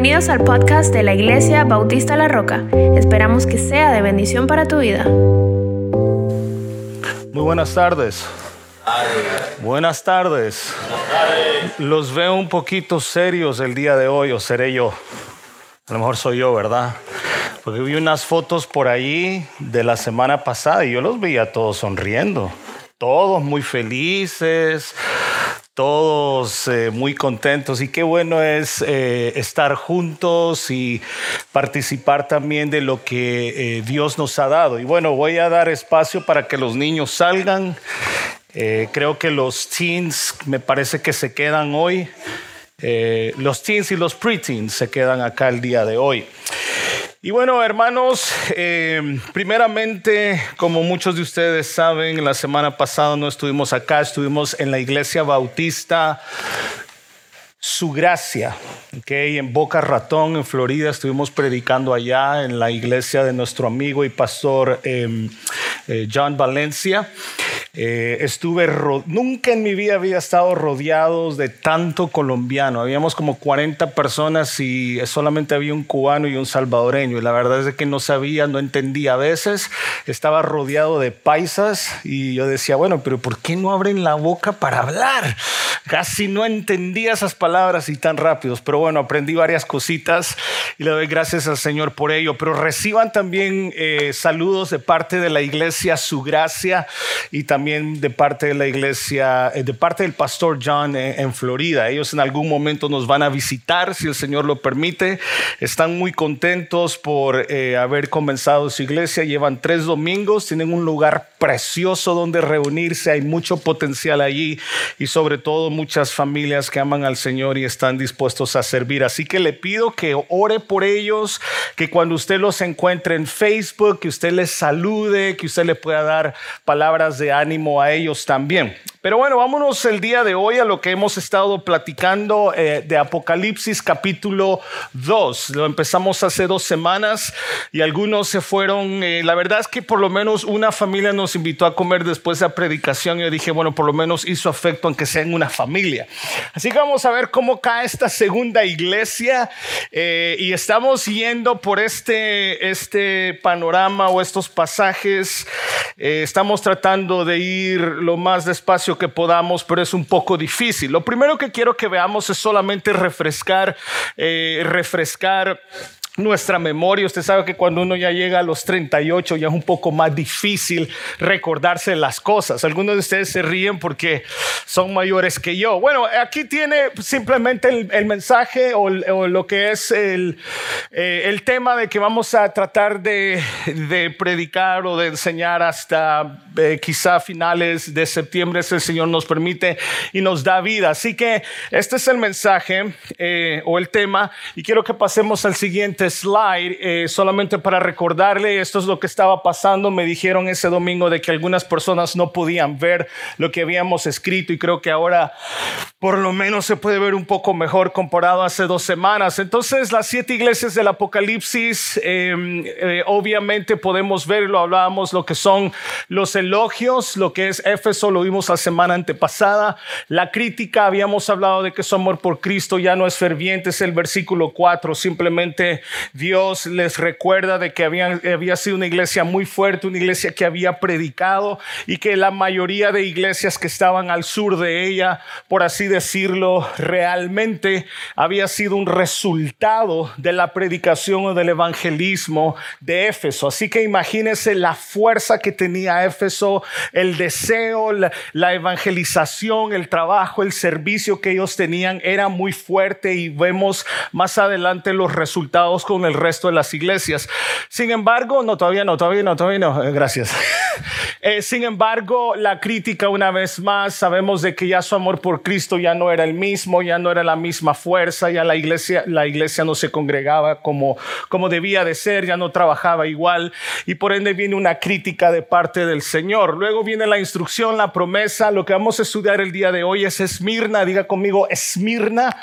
Bienvenidos al podcast de la Iglesia Bautista La Roca. Esperamos que sea de bendición para tu vida. Muy buenas tardes. Buenas tardes. Los veo un poquito serios el día de hoy, o seré yo. A lo mejor soy yo, ¿verdad? Porque vi unas fotos por ahí de la semana pasada y yo los veía todos sonriendo. Todos muy felices, todos eh, muy contentos y qué bueno es eh, estar juntos y participar también de lo que eh, Dios nos ha dado. Y bueno, voy a dar espacio para que los niños salgan. creo que los teens me parece que se quedan hoy. los teens y los preteens se quedan acá el día de hoy. Y bueno, hermanos, eh, primeramente, como muchos de ustedes saben, la semana pasada no estuvimos acá, estuvimos en la iglesia bautista Su Gracia, okay, en Boca Ratón, en Florida, estuvimos predicando allá en la iglesia de nuestro amigo y pastor em, eh, John Valencia. Eh, estuve, nunca en mi vida había estado rodeado de tanto colombiano. Habíamos como 40 personas y solamente había un cubano y un salvadoreño. Y la verdad es que no sabía, no entendía. A veces estaba rodeado de paisas y yo decía, bueno, pero ¿por qué no abren la boca para hablar? Casi no entendía esas palabras y tan rápidos. Pero bueno, aprendí varias cositas y le doy gracias al Señor por ello. Pero reciban también eh, saludos de parte de la iglesia, su gracia y también de parte de la iglesia, eh, de parte del pastor John en, Florida. Ellos en algún momento nos van a visitar, si el Señor lo permite. Están muy contentos por eh, haber comenzado su iglesia. Llevan tres domingos, tienen un lugar precioso donde reunirse. Hay mucho potencial allí y sobre todo muchas familias que aman al Señor y están dispuestos a servir. Así que le pido que ore por ellos, que cuando usted los encuentre en Facebook, que usted les salude, que usted le pueda dar palabras de ánimo a ellos también. Pero bueno, vámonos el día de hoy a lo que hemos estado platicando eh, de Apocalipsis capítulo 2. Lo empezamos hace dos semanas y algunos se fueron. Eh, la verdad es que por lo menos una familia nos invitó a comer después de la predicación y yo dije, bueno, por lo menos hizo afecto aunque sea en una familia. Así que vamos a ver cómo cae esta segunda iglesia eh, y estamos yendo por este, este panorama o estos pasajes. estamos tratando de ir lo más despacio que podamos, pero es un poco difícil. Lo primero que quiero que veamos es solamente refrescar, eh, refrescar nuestra memoria. Usted sabe que cuando uno ya llega a los 38 ya es un poco más difícil recordarse las cosas. Algunos de ustedes se ríen porque son mayores que yo. Bueno, aquí tiene simplemente el, mensaje o, lo que es el, eh, el, tema de que vamos a tratar de, predicar o de enseñar hasta eh, quizá finales de septiembre, si el Señor nos permite y nos da vida. Así que este es el mensaje eh, o el tema y quiero que pasemos al siguiente slide, eh, solamente para recordarle, esto es lo que estaba pasando. Me dijeron ese domingo de que algunas personas no podían ver lo que habíamos escrito y creo que ahora por lo menos se puede ver un poco mejor comparado a hace dos semanas. Entonces, las siete iglesias del Apocalipsis, em, eh, obviamente podemos verlo, hablábamos lo que son los elogios, lo que es Éfeso, lo vimos la semana antepasada. La crítica, habíamos hablado de que su amor por Cristo ya no es ferviente, es el versículo 4, simplemente Dios les recuerda de que había sido una iglesia muy fuerte, una iglesia que había predicado y que la mayoría de iglesias que estaban al sur de ella, por así decirlo, realmente había sido un resultado de la predicación o del evangelismo de Éfeso. Así que imagínense la fuerza que tenía Éfeso, el deseo, la, la evangelización, el trabajo, el servicio que ellos tenían era muy fuerte y vemos más adelante los resultados con el resto de las iglesias. Sin embargo, no, todavía no, todavía no, todavía no, eh, gracias. Eh, sin embargo, la crítica una vez más, sabemos de que ya su amor por Cristo ya no era el mismo, ya no era la misma fuerza, ya la iglesia, la iglesia no se congregaba como, como debía de ser, ya no trabajaba igual y por ende viene una crítica de parte del Señor. Luego viene la instrucción, la promesa, lo que vamos a estudiar el día de hoy es Esmirna, diga conmigo Esmirna,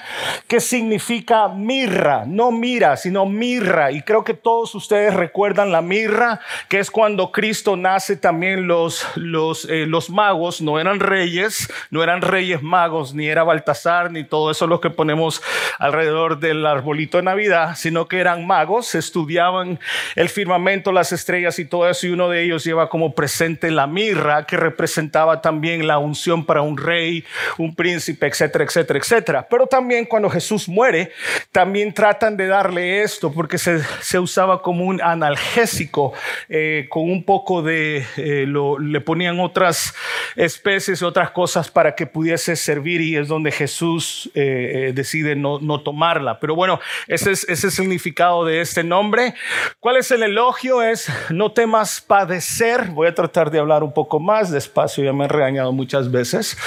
que significa mirra, no mira, sino mirra. Y creo que todos ustedes recuerdan la mirra, que es cuando Cristo nace también los, los, eh, los magos, no eran reyes, no eran reyes magos, ni era Baltasar, ni todo eso lo que ponemos alrededor del arbolito de Navidad, sino que eran magos, estudiaban el firmamento, las estrellas y todo eso, y uno de ellos lleva como presente la mirra, que representaba también la unción para un rey, un príncipe, etcétera, etcétera, etcétera. Pero también cuando Jesús muere, también tratan de darle esto, porque se, se usaba como un analgésico, eh, con un poco de, eh, le ponían otras especies, otras cosas para que pudiese servir, y es donde Jesús eh, decide no, no, tomarla. Pero bueno, ese es, ese es el significado de este nombre. ¿Cuál es el elogio? Es no temas padecer. Voy a tratar de hablar un poco más despacio, ya me han regañado muchas veces.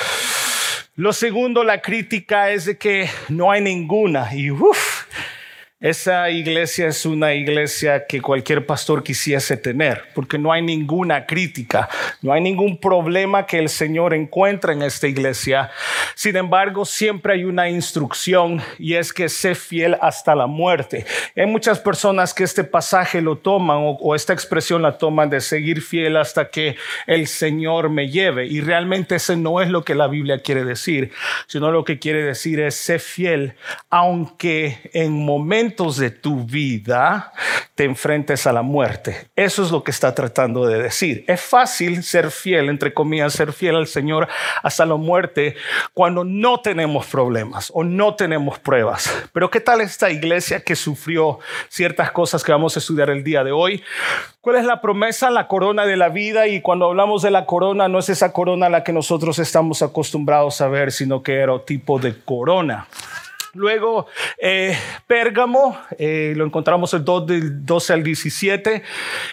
Lo segundo, la crítica es de que no hay ninguna. Y uff, esa iglesia es una iglesia que cualquier pastor quisiese tener, porque no hay ninguna crítica, no hay ningún problema que el Señor encuentra en esta iglesia. Sin embargo, siempre hay una instrucción y es que sé fiel hasta la muerte. Hay muchas personas que este pasaje lo toman o, o esta expresión la toman de seguir fiel hasta que el Señor me lleve. Y realmente ese no es lo que la Biblia quiere decir, sino lo que quiere decir es sé fiel, aunque en momentos de tu vida te enfrentes a la muerte. Eso es lo que está tratando de decir. Es fácil ser fiel, entre comillas, ser fiel al Señor hasta la muerte cuando no tenemos problemas o no tenemos pruebas. Pero ¿qué tal esta iglesia que sufrió ciertas cosas que vamos a estudiar el día de hoy? ¿Cuál es la promesa? La corona de la vida. Y cuando hablamos de la corona, no es esa corona la que nosotros estamos acostumbrados a ver, sino que era tipo de corona. Luego, eh, Pérgamo, eh, lo encontramos el 2 del 12 al 17,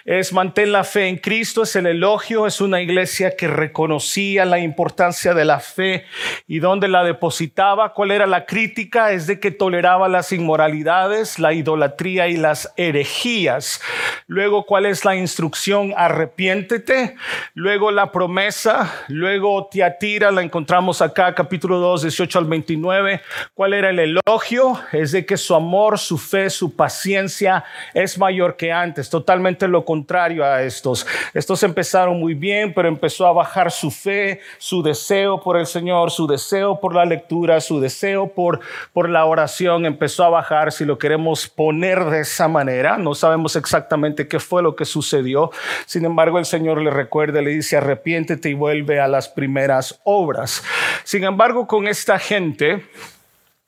es mantén la fe en Cristo, es el elogio, es una iglesia que reconocía la importancia de la fe y donde la depositaba. ¿Cuál era la crítica? Es de que toleraba las inmoralidades, la idolatría y las herejías. Luego, ¿cuál es la instrucción? Arrepiéntete. Luego, la promesa. Luego, Tiatira, la encontramos acá, capítulo 2, 18 al 29. ¿Cuál era el elogio es de que su amor, su fe, su paciencia es mayor que antes, totalmente lo contrario a estos. Estos empezaron muy bien, pero empezó a bajar su fe, su deseo por el Señor, su deseo por la lectura, su deseo por, por la oración, empezó a bajar, si lo queremos poner de esa manera. No sabemos exactamente qué fue lo que sucedió. Sin embargo, el Señor le recuerda, le dice, arrepiéntete y vuelve a las primeras obras. Sin embargo, con esta gente,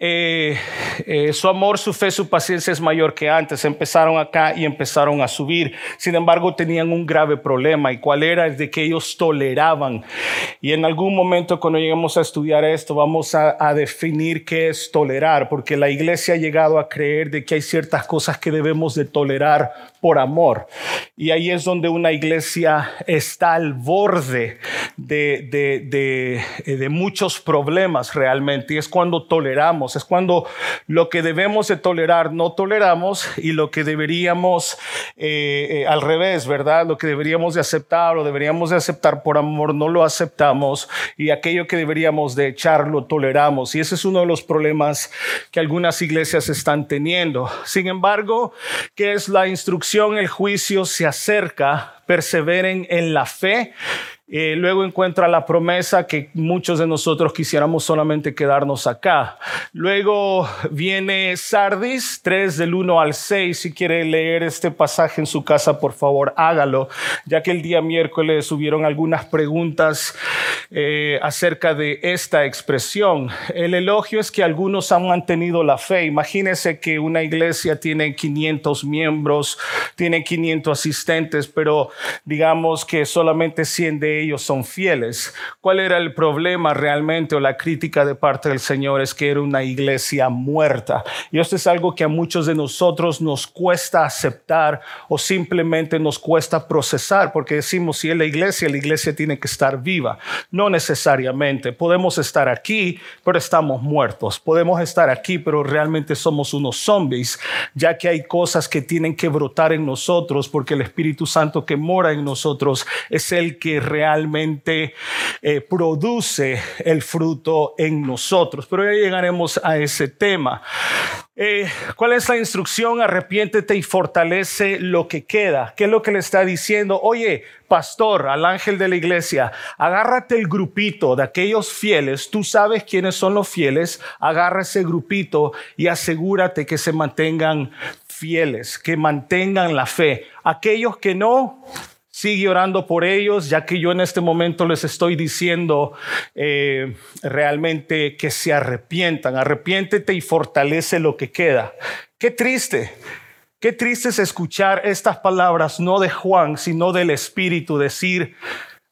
eh, eh, su amor, su fe, su paciencia es mayor que antes. Empezaron acá y empezaron a subir. Sin embargo, tenían un grave problema. ¿Y cuál era? Es de que ellos toleraban. Y en algún momento, cuando lleguemos a estudiar esto, vamos a, definir qué es tolerar, porque la iglesia ha llegado a creer de que hay ciertas cosas que debemos de tolerar por amor. Y ahí es donde una iglesia está al borde de, de, de muchos problemas realmente. Y es cuando toleramos, es cuando lo que debemos de tolerar no toleramos y lo que deberíamos eh, eh, al revés, ¿verdad? Lo que deberíamos de aceptar o deberíamos de aceptar por amor no lo aceptamos y aquello que deberíamos de echar lo toleramos. Y ese es uno de los problemas que algunas iglesias están teniendo. Sin embargo, ¿qué es la instrucción? el juicio se acerca, perseveren en la fe eh, luego encuentra la promesa que muchos de nosotros quisiéramos solamente quedarnos acá. Luego viene Sardis 3 del 1 al 6. Si quiere leer este pasaje en su casa, por favor, hágalo, ya que el día miércoles hubieron algunas preguntas eh, acerca de esta expresión. El elogio es que algunos han mantenido la fe. Imagínense que una iglesia tiene 500 miembros, tiene 500 asistentes, pero digamos que solamente 100 de ellos son fieles. ¿Cuál era el problema realmente o la crítica de parte del Señor? Es que era una iglesia muerta. Y esto es algo que a muchos de nosotros nos cuesta aceptar o simplemente nos cuesta procesar, porque decimos, si es la iglesia, la iglesia tiene que estar viva. No necesariamente. Podemos estar aquí, pero estamos muertos. Podemos estar aquí, pero realmente somos unos zombies, ya que hay cosas que tienen que brotar en nosotros, porque el Espíritu Santo que mora en nosotros es el que realmente eh, produce el fruto en nosotros. Pero ya llegaremos a ese tema. Eh, ¿Cuál es la instrucción? Arrepiéntete y fortalece lo que queda. ¿Qué es lo que le está diciendo? Oye, pastor, al ángel de la iglesia, agárrate el grupito de aquellos fieles. Tú sabes quiénes son los fieles. Agarra ese grupito y asegúrate que se mantengan fieles, que mantengan la fe. Aquellos que no, Sigue orando por ellos, ya que yo en este momento les estoy diciendo eh, realmente que se arrepientan. Arrepiéntete y fortalece lo que queda. Qué triste. Qué triste es escuchar estas palabras no de Juan, sino del Espíritu decir,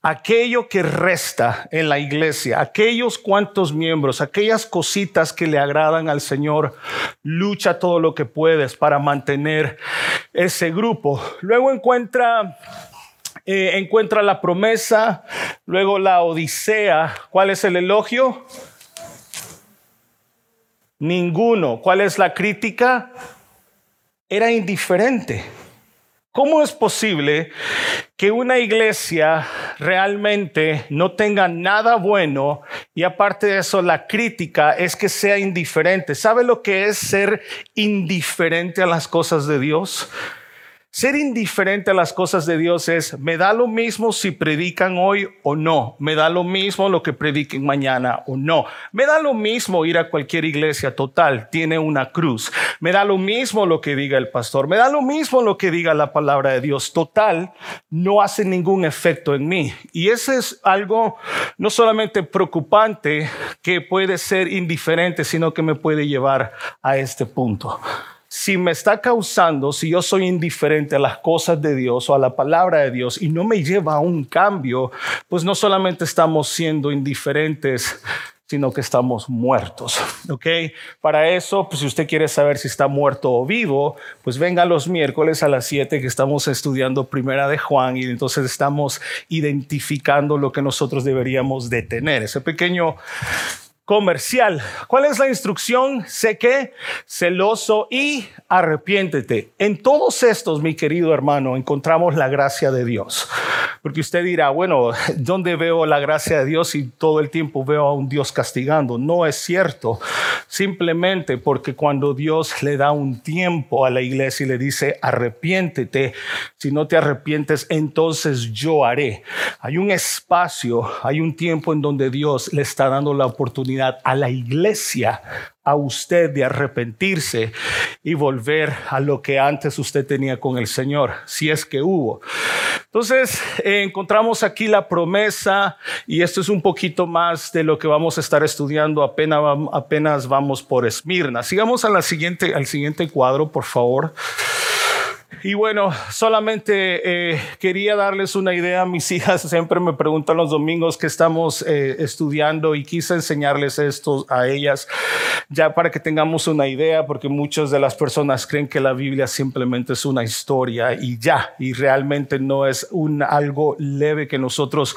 aquello que resta en la iglesia, aquellos cuantos miembros, aquellas cositas que le agradan al Señor, lucha todo lo que puedes para mantener ese grupo. Luego encuentra eh, encuentra la promesa, luego la odisea. ¿Cuál es el elogio? Ninguno. ¿Cuál es la crítica? Era indiferente. ¿Cómo es posible que una iglesia realmente no tenga nada bueno y aparte de eso la crítica es que sea indiferente? ¿Sabe lo que es ser indiferente a las cosas de Dios? Ser indiferente a las cosas de Dios es, me da lo mismo si predican hoy o no, me da lo mismo lo que prediquen mañana o no, me da lo mismo ir a cualquier iglesia total, tiene una cruz, me da lo mismo lo que diga el pastor, me da lo mismo lo que diga la palabra de Dios, total, no hace ningún efecto en mí. Y ese es algo no solamente preocupante que puede ser indiferente, sino que me puede llevar a este punto si me está causando, si yo soy indiferente a las cosas de Dios o a la palabra de Dios y no me lleva a un cambio, pues no solamente estamos siendo indiferentes, sino que estamos muertos. ¿Ok? Para eso, pues si usted quiere saber si está muerto o vivo, pues venga los miércoles a las 7 que estamos estudiando Primera de Juan y entonces estamos identificando lo que nosotros deberíamos de tener. Ese pequeño comercial. ¿Cuál es la instrucción? Sé que celoso y arrepiéntete. En todos estos, mi querido hermano, encontramos la gracia de Dios. Porque usted dirá, bueno, ¿dónde veo la gracia de Dios y todo el tiempo veo a un Dios castigando? No es cierto. Simplemente porque cuando Dios le da un tiempo a la iglesia y le dice, arrepiéntete, si no te arrepientes, entonces yo haré. Hay un espacio, hay un tiempo en donde Dios le está dando la oportunidad a la iglesia, a usted de arrepentirse y volver a lo que antes usted tenía con el Señor, si es que hubo. Entonces, eh, encontramos aquí la promesa y esto es un poquito más de lo que vamos a estar estudiando apenas, apenas vamos por Esmirna. Sigamos a siguiente, al siguiente cuadro, por favor. Y bueno, solamente eh, quería darles una idea. Mis hijas siempre me preguntan los domingos que estamos eh, estudiando y quise enseñarles esto a ellas ya para que tengamos una idea, porque muchas de las personas creen que la Biblia simplemente es una historia y ya, y realmente no es un algo leve que nosotros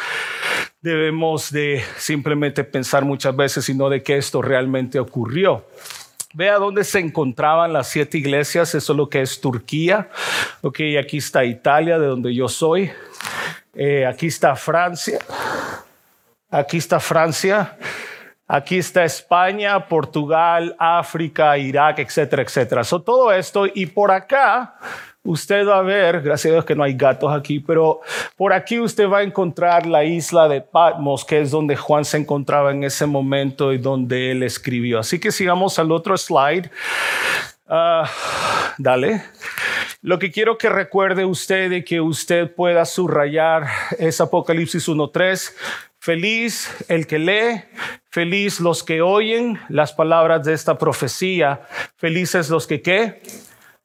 debemos de simplemente pensar muchas veces, sino de que esto realmente ocurrió. Vea dónde se encontraban las siete iglesias, eso es lo que es Turquía. Ok, aquí está Italia, de donde yo soy. Eh, aquí está Francia. Aquí está Francia. Aquí está España, Portugal, África, Irak, etcétera, etcétera. So, todo esto y por acá usted va a ver, gracias a Dios que no hay gatos aquí, pero por aquí usted va a encontrar la isla de Patmos, que es donde Juan se encontraba en ese momento y donde él escribió. Así que sigamos al otro slide. Ah, dale. Lo que quiero que recuerde usted y que usted pueda subrayar es Apocalipsis 1.3. Feliz el que lee, feliz los que oyen las palabras de esta profecía, felices los que qué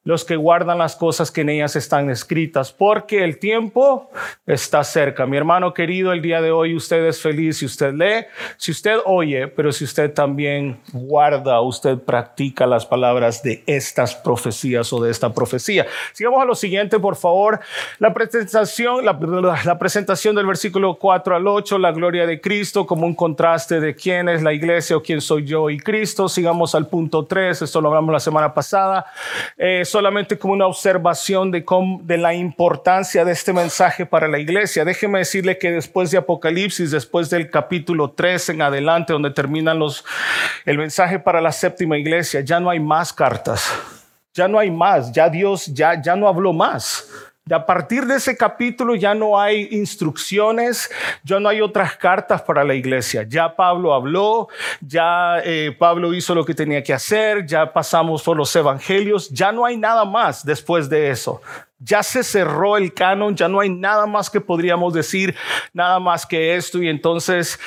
los que guardan las cosas que en ellas están escritas, porque el tiempo está cerca. Mi hermano querido, el día de hoy usted es feliz si usted lee, si usted oye, pero si usted también guarda, usted practica las palabras de estas profecías o de esta profecía. Sigamos a lo siguiente, por favor. La presentación, la, presentación del versículo 4 al 8, la gloria de Cristo como un contraste de quién es la iglesia o quién soy yo y Cristo. Sigamos al punto 3, esto lo hablamos la semana pasada. Eh, solamente como una observación de, la importancia de este mensaje para la iglesia. Déjeme decirle que después de Apocalipsis, después del capítulo 3 en adelante, donde terminan el mensaje para la séptima iglesia, ya no hay más cartas. Ya no hay más, ya Dios ya, ya no habló más. A partir de ese capítulo ya no hay instrucciones, ya no hay otras cartas para la iglesia. Ya Pablo habló, ya eh, Pablo hizo lo que tenía que hacer, ya pasamos por los evangelios, ya no hay nada más después de eso. Ya se cerró el canon, ya no hay nada más que podríamos decir, nada más que esto. Y entonces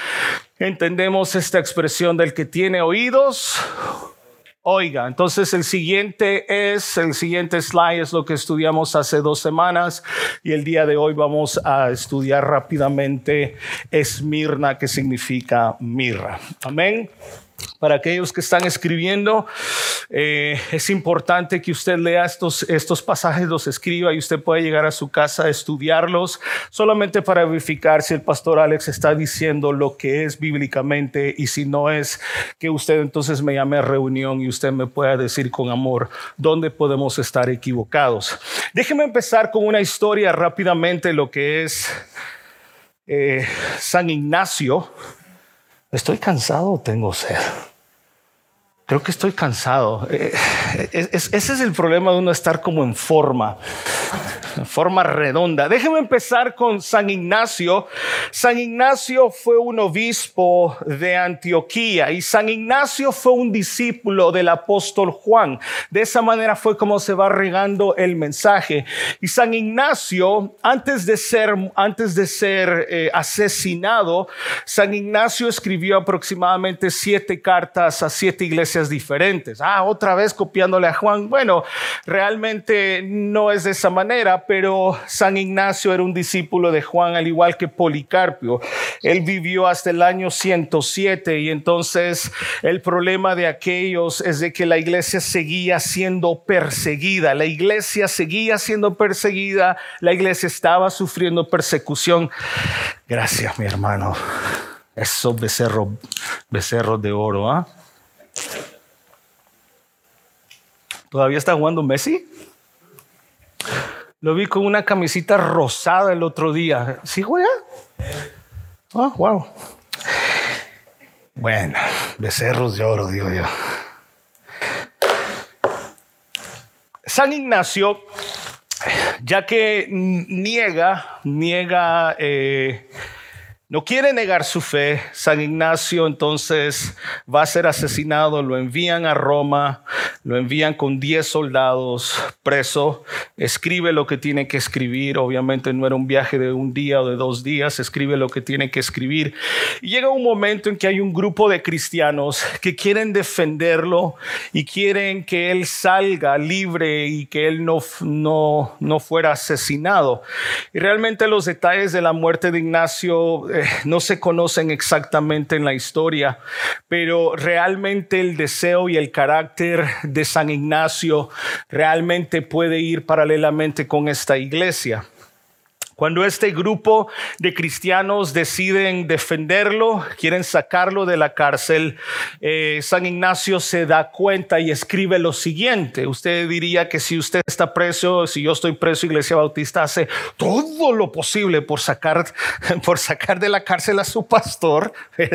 entendemos esta expresión del que tiene oídos, Oiga, entonces el siguiente es, el siguiente slide es lo que estudiamos hace dos semanas y el día de hoy vamos a estudiar rápidamente Esmirna, que significa mirra. Amén. Para aquellos que están escribiendo, eh, es importante que usted lea estos, estos pasajes, los escriba y usted puede llegar a su casa a estudiarlos solamente para verificar si el pastor Alex está diciendo lo que es bíblicamente y si no es, que usted entonces me llame a reunión y usted me pueda decir con amor dónde podemos estar equivocados. Déjeme empezar con una historia rápidamente, lo que es eh, San Ignacio. ¿Estoy cansado o tengo sed? Creo que estoy cansado. Eh, ese es el problema de uno estar como en forma forma redonda. Déjeme empezar con San Ignacio. San Ignacio fue un obispo de Antioquía y San Ignacio fue un discípulo del apóstol Juan. De esa manera fue como se va regando el mensaje. Y San Ignacio, antes de ser, antes de ser eh, asesinado, San Ignacio escribió aproximadamente siete cartas a siete iglesias diferentes. Ah, otra vez copiándole a Juan. Bueno, realmente no es de esa manera, pero San Ignacio era un discípulo de Juan, al igual que Policarpio. Él vivió hasta el año 107 y entonces el problema de aquellos es de que la iglesia seguía siendo perseguida, la iglesia seguía siendo perseguida, la iglesia estaba sufriendo persecución. Gracias, mi hermano. Esos becerros, becerros de oro, ¿ah? ¿Todavía está jugando Messi? Lo vi con una camisita rosada el otro día. ¿Sí juega? Oh, wow. Bueno, becerros de oro, digo yo. San Ignacio, ya que niega, niega eh, no quiere negar su fe. San Ignacio entonces va a ser asesinado, lo envían a Roma, lo envían con 10 soldados preso, escribe lo que tiene que escribir, obviamente no era un viaje de un día o de dos días, escribe lo que tiene que escribir. Y llega un momento en que hay un grupo de cristianos que quieren defenderlo y quieren que él salga libre y que él no, no, no fuera asesinado. Y realmente los detalles de la muerte de Ignacio eh, no se conocen exactamente en la historia, pero realmente el deseo y el carácter de San Ignacio realmente puede ir paralelamente con esta iglesia. Cuando este grupo de cristianos deciden defenderlo, quieren sacarlo de la cárcel, eh, San Ignacio se da cuenta y escribe lo siguiente. Usted diría que si usted está preso, si yo estoy preso, Iglesia Bautista hace todo lo posible por sacar, por sacar de la cárcel a su pastor.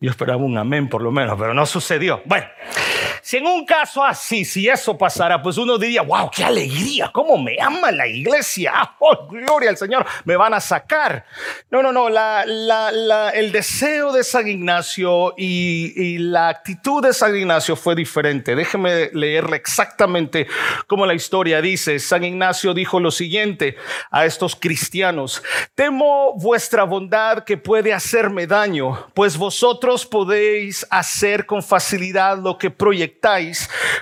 Yo esperaba un amén por lo menos, pero no sucedió. Bueno. Si en un caso así, si eso pasara, pues uno diría, wow, qué alegría, cómo me ama la iglesia, oh, gloria al Señor, me van a sacar. No, no, no, el deseo de San Ignacio y, y, la actitud de San Ignacio fue diferente. Déjeme leerle exactamente como la historia dice. San Ignacio dijo lo siguiente a estos cristianos, temo vuestra bondad que puede hacerme daño, pues vosotros podéis hacer con facilidad lo que proyectáis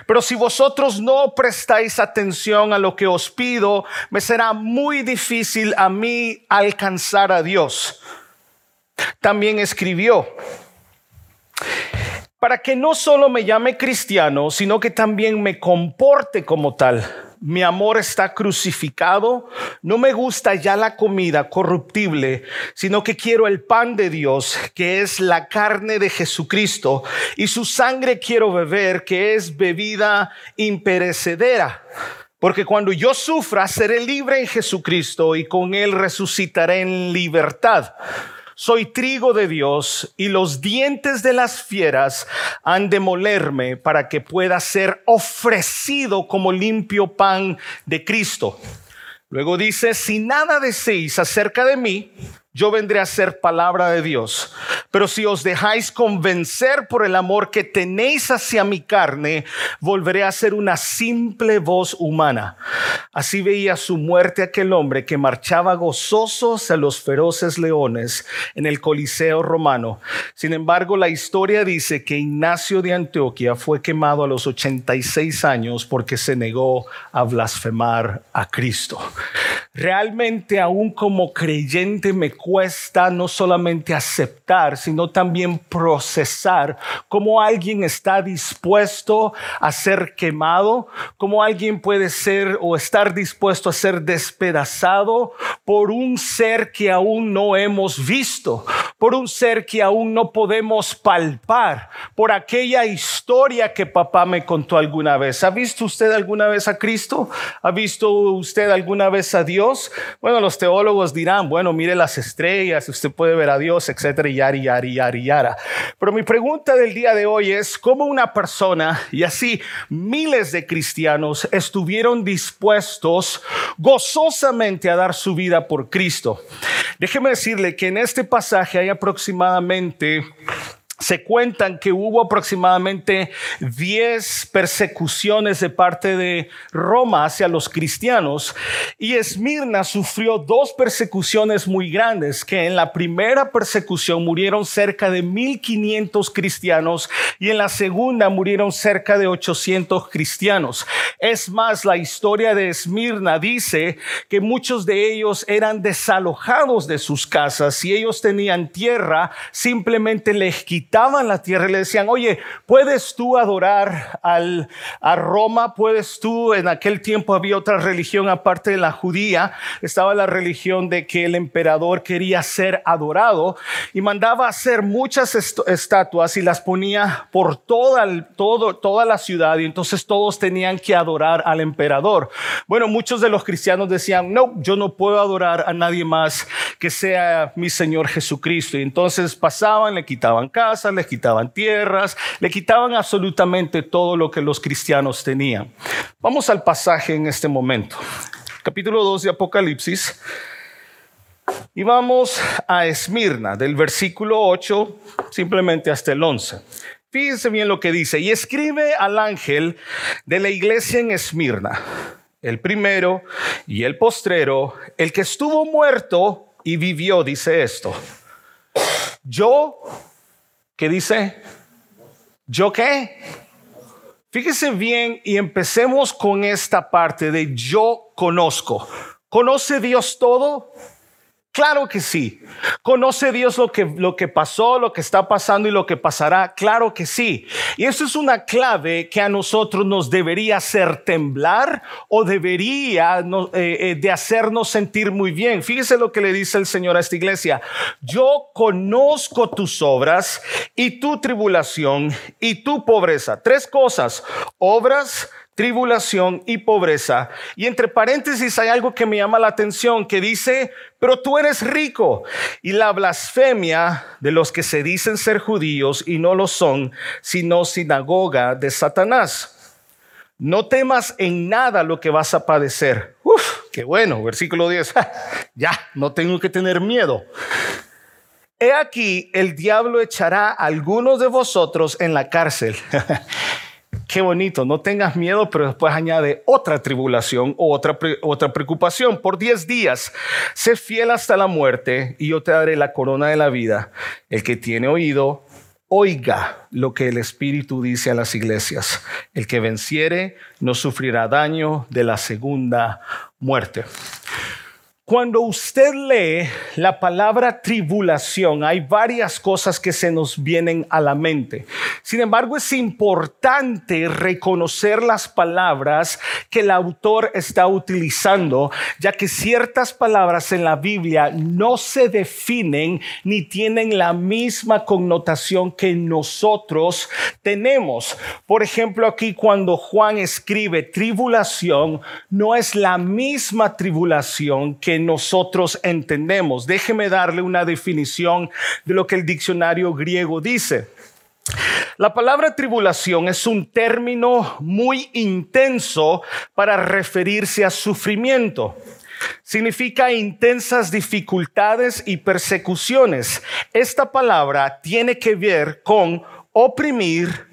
pero si vosotros no prestáis atención a lo que os pido, me será muy difícil a mí alcanzar a Dios. También escribió, para que no solo me llame cristiano, sino que también me comporte como tal mi amor está crucificado, no me gusta ya la comida corruptible, sino que quiero el pan de Dios, que es la carne de Jesucristo, y su sangre quiero beber, que es bebida imperecedera. Porque cuando yo sufra, seré libre en Jesucristo y con Él resucitaré en libertad. Soy trigo de Dios y los dientes de las fieras han de molerme para que pueda ser ofrecido como limpio pan de Cristo. Luego dice, si nada deseéis acerca de mí, yo vendré a ser palabra de Dios. Pero si os dejáis convencer por el amor que tenéis hacia mi carne, volveré a ser una simple voz humana. Así veía su muerte aquel hombre que marchaba gozoso hacia los feroces leones en el Coliseo romano. Sin embargo, la historia dice que Ignacio de Antioquia fue quemado a los 86 años porque se negó a blasfemar a Cristo. Realmente aún como creyente me cuesta no solamente aceptar, sino también procesar cómo alguien está dispuesto a ser quemado, cómo alguien puede ser o estar dispuesto a ser despedazado por un ser que aún no hemos visto, por un ser que aún no podemos palpar, por aquella historia que papá me contó alguna vez. ¿Ha visto usted alguna vez a Cristo? ¿Ha visto usted alguna vez a Dios? Bueno, los teólogos dirán, bueno, mire las estrellas usted puede ver a Dios, etcétera, y yari, yara. Pero mi pregunta del día de hoy es, ¿cómo una persona y así miles de cristianos estuvieron dispuestos gozosamente a dar su vida por Cristo? Déjeme decirle que en este pasaje hay aproximadamente se cuentan que hubo aproximadamente 10 persecuciones de parte de Roma hacia los cristianos y Esmirna sufrió dos persecuciones muy grandes, que en la primera persecución murieron cerca de 1500 cristianos y en la segunda murieron cerca de 800 cristianos. Es más, la historia de Esmirna dice que muchos de ellos eran desalojados de sus casas y ellos tenían tierra, simplemente les quitaron quitaban la tierra y le decían, oye, ¿puedes tú adorar al, a Roma? ¿Puedes tú? En aquel tiempo había otra religión aparte de la judía. Estaba la religión de que el emperador quería ser adorado y mandaba hacer muchas estatuas y las ponía por toda, todo, toda la ciudad y entonces todos tenían que adorar al emperador. Bueno, muchos de los cristianos decían, no, yo no puedo adorar a nadie más que sea mi Señor Jesucristo. Y entonces pasaban, le quitaban casa les quitaban tierras, le quitaban absolutamente todo lo que los cristianos tenían. Vamos al pasaje en este momento. Capítulo 2 de Apocalipsis. Y vamos a Esmirna, del versículo 8 simplemente hasta el 11. Fíjense bien lo que dice. Y escribe al ángel de la iglesia en Esmirna, el primero y el postrero, el que estuvo muerto y vivió, dice esto. Yo ¿Qué dice? ¿Yo qué? Fíjese bien y empecemos con esta parte de yo conozco. ¿Conoce Dios todo? Claro que sí. ¿Conoce Dios lo que, lo que pasó, lo que está pasando y lo que pasará? Claro que sí. Y eso es una clave que a nosotros nos debería hacer temblar o debería eh, eh, de hacernos sentir muy bien. Fíjese lo que le dice el Señor a esta iglesia. Yo conozco tus obras y tu tribulación y tu pobreza. Tres cosas. Obras, tribulación y pobreza. Y entre paréntesis hay algo que me llama la atención que dice, pero tú eres rico. Y la blasfemia de los que se dicen ser judíos y no lo son, sino sinagoga de Satanás. No temas en nada lo que vas a padecer. Uf, qué bueno, versículo 10. ya, no tengo que tener miedo. He aquí, el diablo echará a algunos de vosotros en la cárcel. Qué bonito, no tengas miedo, pero después añade otra tribulación o otra, otra preocupación. Por diez días, sé fiel hasta la muerte y yo te daré la corona de la vida. El que tiene oído, oiga lo que el Espíritu dice a las iglesias. El que venciere no sufrirá daño de la segunda muerte. Cuando usted lee la palabra tribulación, hay varias cosas que se nos vienen a la mente. Sin embargo, es importante reconocer las palabras que el autor está utilizando, ya que ciertas palabras en la Biblia no se definen ni tienen la misma connotación que nosotros tenemos. Por ejemplo, aquí cuando Juan escribe tribulación, no es la misma tribulación que nosotros entendemos. Déjeme darle una definición de lo que el diccionario griego dice. La palabra tribulación es un término muy intenso para referirse a sufrimiento. Significa intensas dificultades y persecuciones. Esta palabra tiene que ver con oprimir,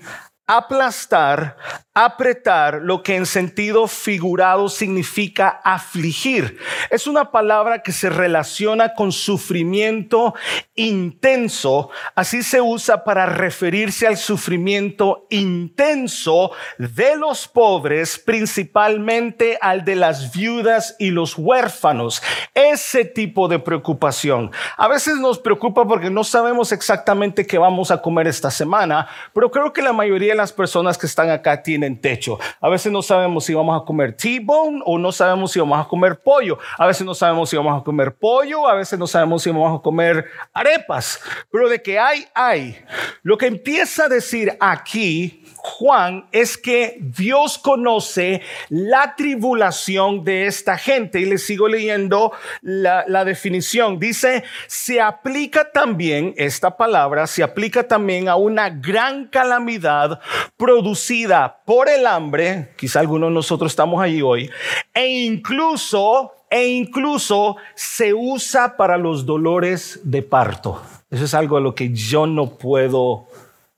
aplastar, apretar, lo que en sentido figurado significa afligir. Es una palabra que se relaciona con sufrimiento intenso. Así se usa para referirse al sufrimiento intenso de los pobres, principalmente al de las viudas y los huérfanos. Ese tipo de preocupación. A veces nos preocupa porque no sabemos exactamente qué vamos a comer esta semana, pero creo que la mayoría de las personas que están acá tienen en techo. A veces no sabemos si vamos a comer T-bone o no sabemos si vamos a comer pollo. A veces no sabemos si vamos a comer pollo, a veces no sabemos si vamos a comer arepas. Pero de que hay, hay. Lo que empieza a decir aquí Juan es que Dios conoce la tribulación de esta gente. Y le sigo leyendo la, la, definición. Dice, se aplica también, esta palabra se aplica también a una gran calamidad producida por el hambre, quizá algunos de nosotros estamos allí hoy, e incluso, e incluso se usa para los dolores de parto. Eso es algo a lo que yo no puedo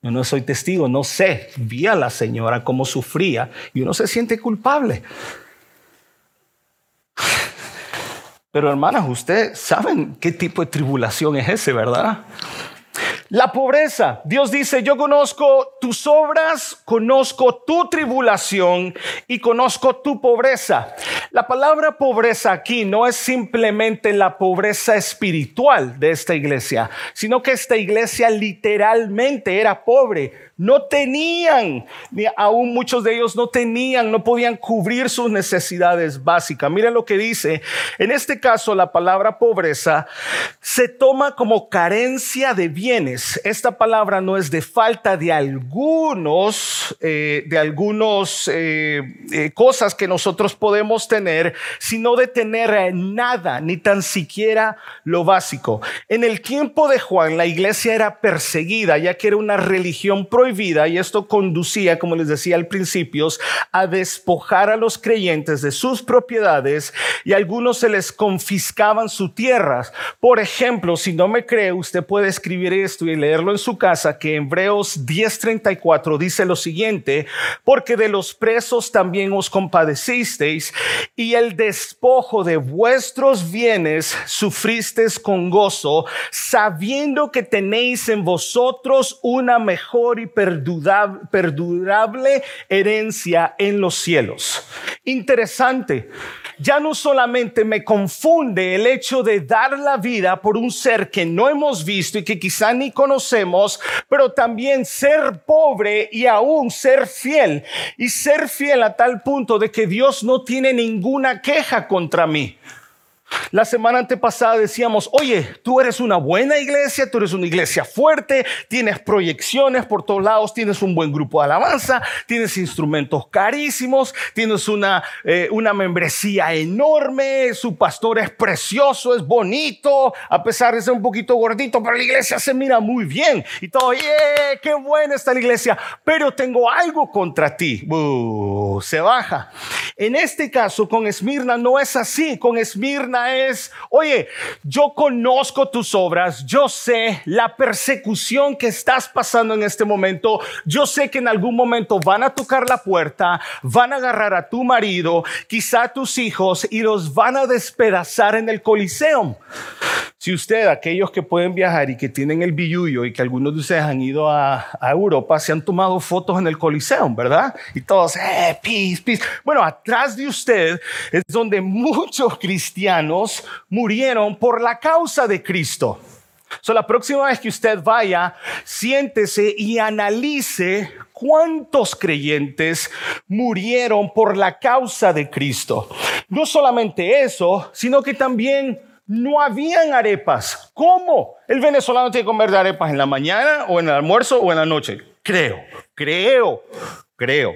yo no soy testigo, no sé. Vi a la señora cómo sufría y uno se siente culpable. Pero hermanas, ustedes saben qué tipo de tribulación es ese, ¿verdad? La pobreza. Dios dice, yo conozco tus obras, conozco tu tribulación y conozco tu pobreza. La palabra pobreza aquí no es simplemente la pobreza espiritual de esta iglesia, sino que esta iglesia literalmente era pobre no tenían, aún muchos de ellos no tenían, no podían cubrir sus necesidades básicas. Miren lo que dice. En este caso, la palabra pobreza se toma como carencia de bienes. Esta palabra no es de falta de algunos, eh, de algunos eh, eh, cosas que nosotros podemos tener, sino de tener nada, ni tan siquiera lo básico. En el tiempo de Juan, la iglesia era perseguida, ya que era una religión prohibida y esto conducía, como les decía al principio, a despojar a los creyentes de sus propiedades y algunos se les confiscaban sus tierras. Por ejemplo, si no me cree, usted puede escribir esto y leerlo en su casa, que Hebreos 10:34 dice lo siguiente, porque de los presos también os compadecisteis y el despojo de vuestros bienes sufristeis con gozo, sabiendo que tenéis en vosotros una mejor y perdurable herencia en los cielos. Interesante. Ya no solamente me confunde el hecho de dar la vida por un ser que no hemos visto y que quizá ni conocemos, pero también ser pobre y aún ser fiel. Y ser fiel a tal punto de que Dios no tiene ninguna queja contra mí. La semana antepasada decíamos, oye, tú eres una buena iglesia, tú eres una iglesia fuerte, tienes proyecciones por todos lados, tienes un buen grupo de alabanza, tienes instrumentos carísimos, tienes una, eh, una membresía enorme, su pastor es precioso, es bonito, a pesar de ser un poquito gordito, pero la iglesia se mira muy bien y todo, oye, qué buena está la iglesia, pero tengo algo contra ti. se baja. En este caso, con Esmirna no es así, con Esmirna es, oye, yo conozco tus obras, yo sé la persecución que estás pasando en este momento, yo sé que en algún momento van a tocar la puerta, van a agarrar a tu marido, quizá a tus hijos y los van a despedazar en el coliseo. Si usted, aquellos que pueden viajar y que tienen el billuyo y que algunos de ustedes han ido a, Europa, se han tomado fotos en el Coliseo, ¿verdad? Y todos, eh, peace, peace. Bueno, atrás de usted es donde muchos cristianos murieron por la causa de Cristo. So, la próxima vez que usted vaya, siéntese y analice cuántos creyentes murieron por la causa de Cristo. No solamente eso, sino que también no habían arepas. ¿Cómo? El venezolano tiene que comer de arepas en la mañana o en el almuerzo o en la noche. Creo, creo, creo.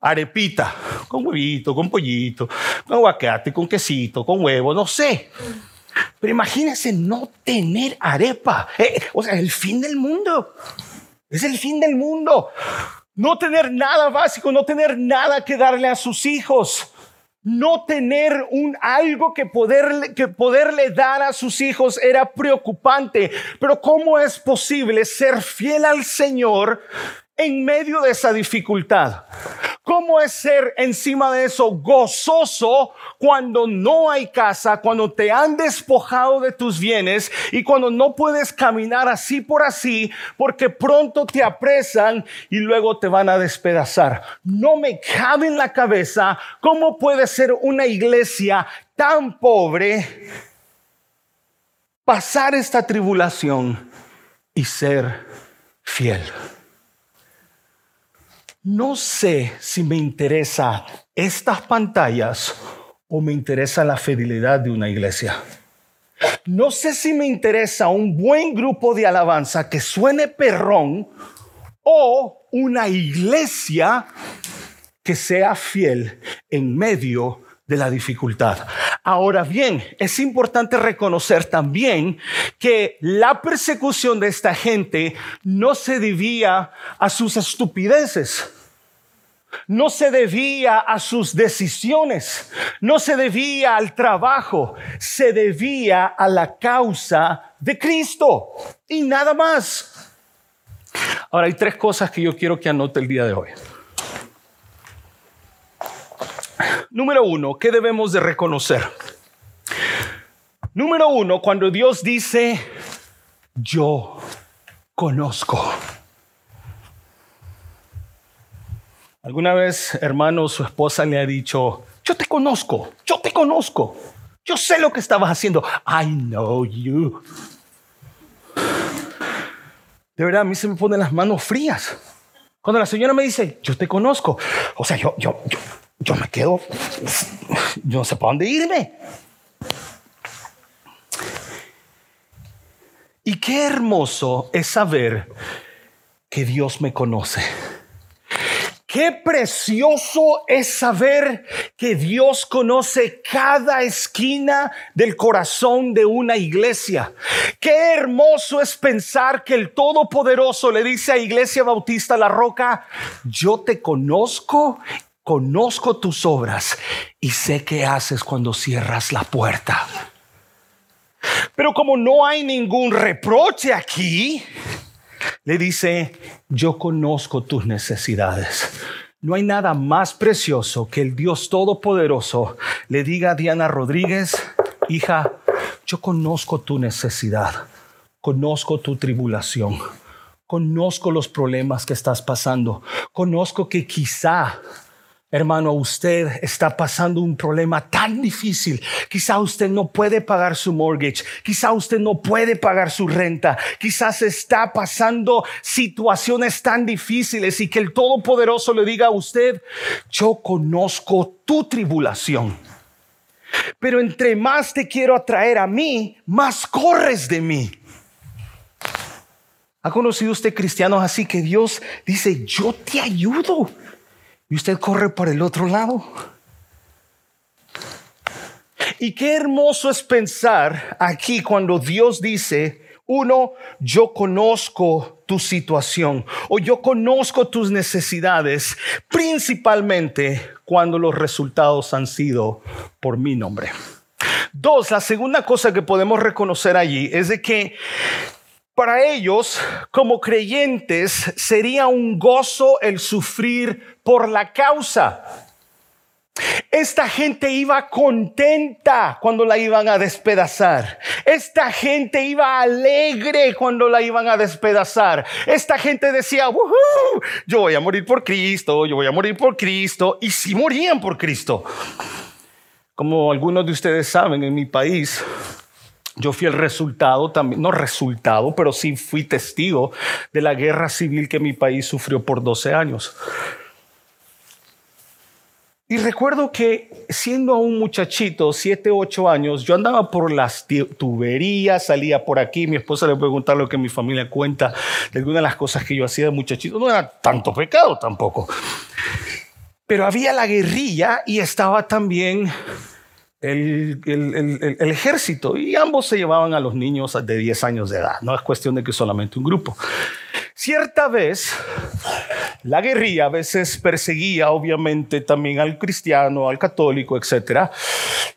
Arepita, con huevito, con pollito, con aguacate, con quesito, con huevo, no sé. Pero imagínense no tener arepa. Eh, o sea, el fin del mundo. Es el fin del mundo. No tener nada básico, no tener nada que darle a sus hijos. No tener un algo que, poder, que poderle dar a sus hijos era preocupante. Pero ¿cómo es posible ser fiel al Señor en medio de esa dificultad? ¿Cómo es ser encima de eso gozoso cuando no hay casa, cuando te han despojado de tus bienes y cuando no puedes caminar así por así porque pronto te apresan y luego te van a despedazar? No me cabe en la cabeza cómo puede ser una iglesia tan pobre pasar esta tribulación y ser fiel no sé si me interesa estas pantallas o me interesa la fidelidad de una iglesia. No sé si me interesa un buen grupo de alabanza que suene perrón o una iglesia que sea fiel en medio de la dificultad. Ahora bien, es importante reconocer también que la persecución de esta gente no se debía a sus estupideces. No se debía a sus decisiones, no se debía al trabajo, se debía a la causa de Cristo y nada más. Ahora hay tres cosas que yo quiero que anote el día de hoy. Número uno, ¿qué debemos de reconocer? Número uno, cuando Dios dice, yo conozco. ¿Alguna vez, hermano, su esposa le ha dicho, yo te conozco, yo te conozco, yo sé lo que estabas haciendo, I know you? De verdad, a mí se me ponen las manos frías. Cuando la señora me dice, yo te conozco, o sea, yo, yo, yo, yo me quedo, yo no sé para dónde irme. Y qué hermoso es saber que Dios me conoce. Qué precioso es saber que Dios conoce cada esquina del corazón de una iglesia. Qué hermoso es pensar que el Todopoderoso le dice a Iglesia Bautista La Roca, yo te conozco conozco tus obras y sé qué haces cuando cierras la puerta. Pero como no hay ningún reproche aquí, le dice, yo conozco tus necesidades. No hay nada más precioso que el Dios Todopoderoso le diga a Diana Rodríguez, hija, yo conozco tu necesidad, conozco tu tribulación, conozco los problemas que estás pasando, conozco que quizá Hermano, usted está pasando un problema tan difícil. Quizá usted no puede pagar su mortgage. Quizá usted no puede pagar su renta. Quizás está pasando situaciones tan difíciles y que el Todopoderoso le diga a usted, yo conozco tu tribulación. Pero entre más te quiero atraer a mí, más corres de mí. ¿Ha conocido usted cristianos así que Dios dice, yo te ayudo? Y usted corre por el otro lado. Y qué hermoso es pensar aquí cuando Dios dice, uno, yo conozco tu situación o yo conozco tus necesidades, principalmente cuando los resultados han sido por mi nombre. Dos, la segunda cosa que podemos reconocer allí es de que para ellos, como creyentes, sería un gozo el sufrir por la causa. Esta gente iba contenta cuando la iban a despedazar. Esta gente iba alegre cuando la iban a despedazar. Esta gente decía, yo voy a morir por Cristo, yo voy a morir por Cristo. Y si morían por Cristo. Como algunos de ustedes saben, en mi país, yo fui el resultado también, no resultado, pero sí fui testigo de la guerra civil que mi país sufrió por 12 años. Y recuerdo que siendo un muchachito, 7, 8 años, yo andaba por las tuberías, salía por aquí, mi esposa le contar lo que mi familia cuenta de algunas de las cosas que yo hacía de muchachito. No era tanto pecado tampoco. Pero había la guerrilla y estaba también el, el, el, ejército y ambos se llevaban a los niños de 10 años de edad. No es cuestión de que solamente un grupo. Cierta vez, la guerrilla a veces perseguía obviamente también al cristiano, al católico, etc.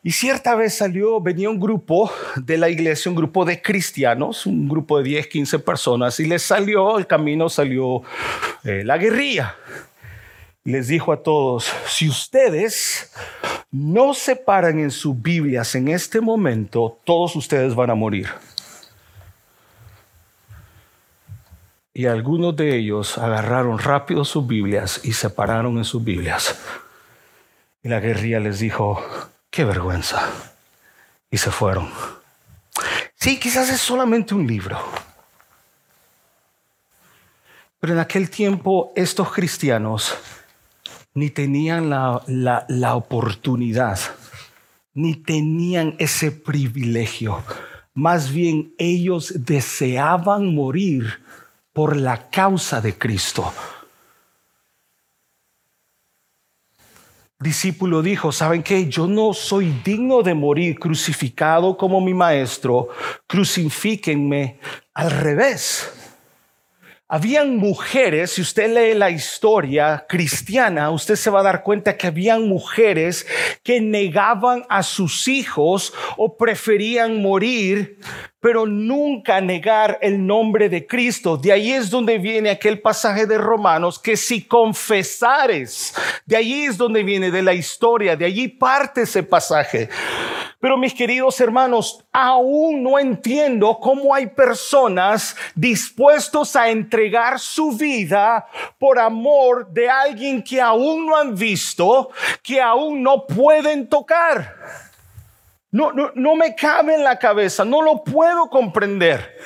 Y cierta vez salió, venía un grupo de la iglesia, un grupo de cristianos, un grupo de 10, 15 personas, y les salió, el camino salió eh, la guerrilla. Les dijo a todos, si ustedes no se paran en sus Biblias en este momento, todos ustedes van a morir. Y algunos de ellos agarraron rápido sus Biblias y se pararon en sus Biblias. Y la guerrilla les dijo, qué vergüenza. Y se fueron. Sí, quizás es solamente un libro. Pero en aquel tiempo estos cristianos ni tenían la, la, la oportunidad, ni tenían ese privilegio. Más bien ellos deseaban morir por la causa de Cristo. Discípulo dijo, ¿saben qué? Yo no soy digno de morir crucificado como mi maestro, crucifíquenme al revés. Habían mujeres, si usted lee la historia cristiana, usted se va a dar cuenta que habían mujeres que negaban a sus hijos o preferían morir pero nunca negar el nombre de Cristo. De ahí es donde viene aquel pasaje de Romanos que si confesares, de ahí es donde viene de la historia, de allí parte ese pasaje. Pero mis queridos hermanos, aún no entiendo cómo hay personas dispuestos a entregar su vida por amor de alguien que aún no han visto, que aún no pueden tocar. No, no, no me cabe en la cabeza, no lo puedo comprender.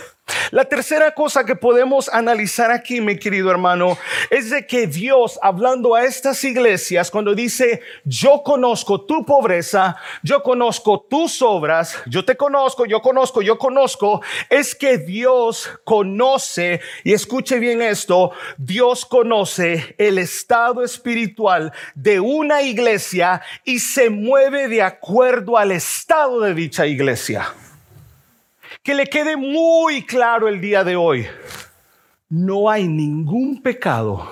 La tercera cosa que podemos analizar aquí, mi querido hermano, es de que Dios, hablando a estas iglesias, cuando dice, yo conozco tu pobreza, yo conozco tus obras, yo te conozco, yo conozco, yo conozco, es que Dios conoce, y escuche bien esto, Dios conoce el estado espiritual de una iglesia y se mueve de acuerdo al estado de dicha iglesia que le quede muy claro el día de hoy. No hay ningún pecado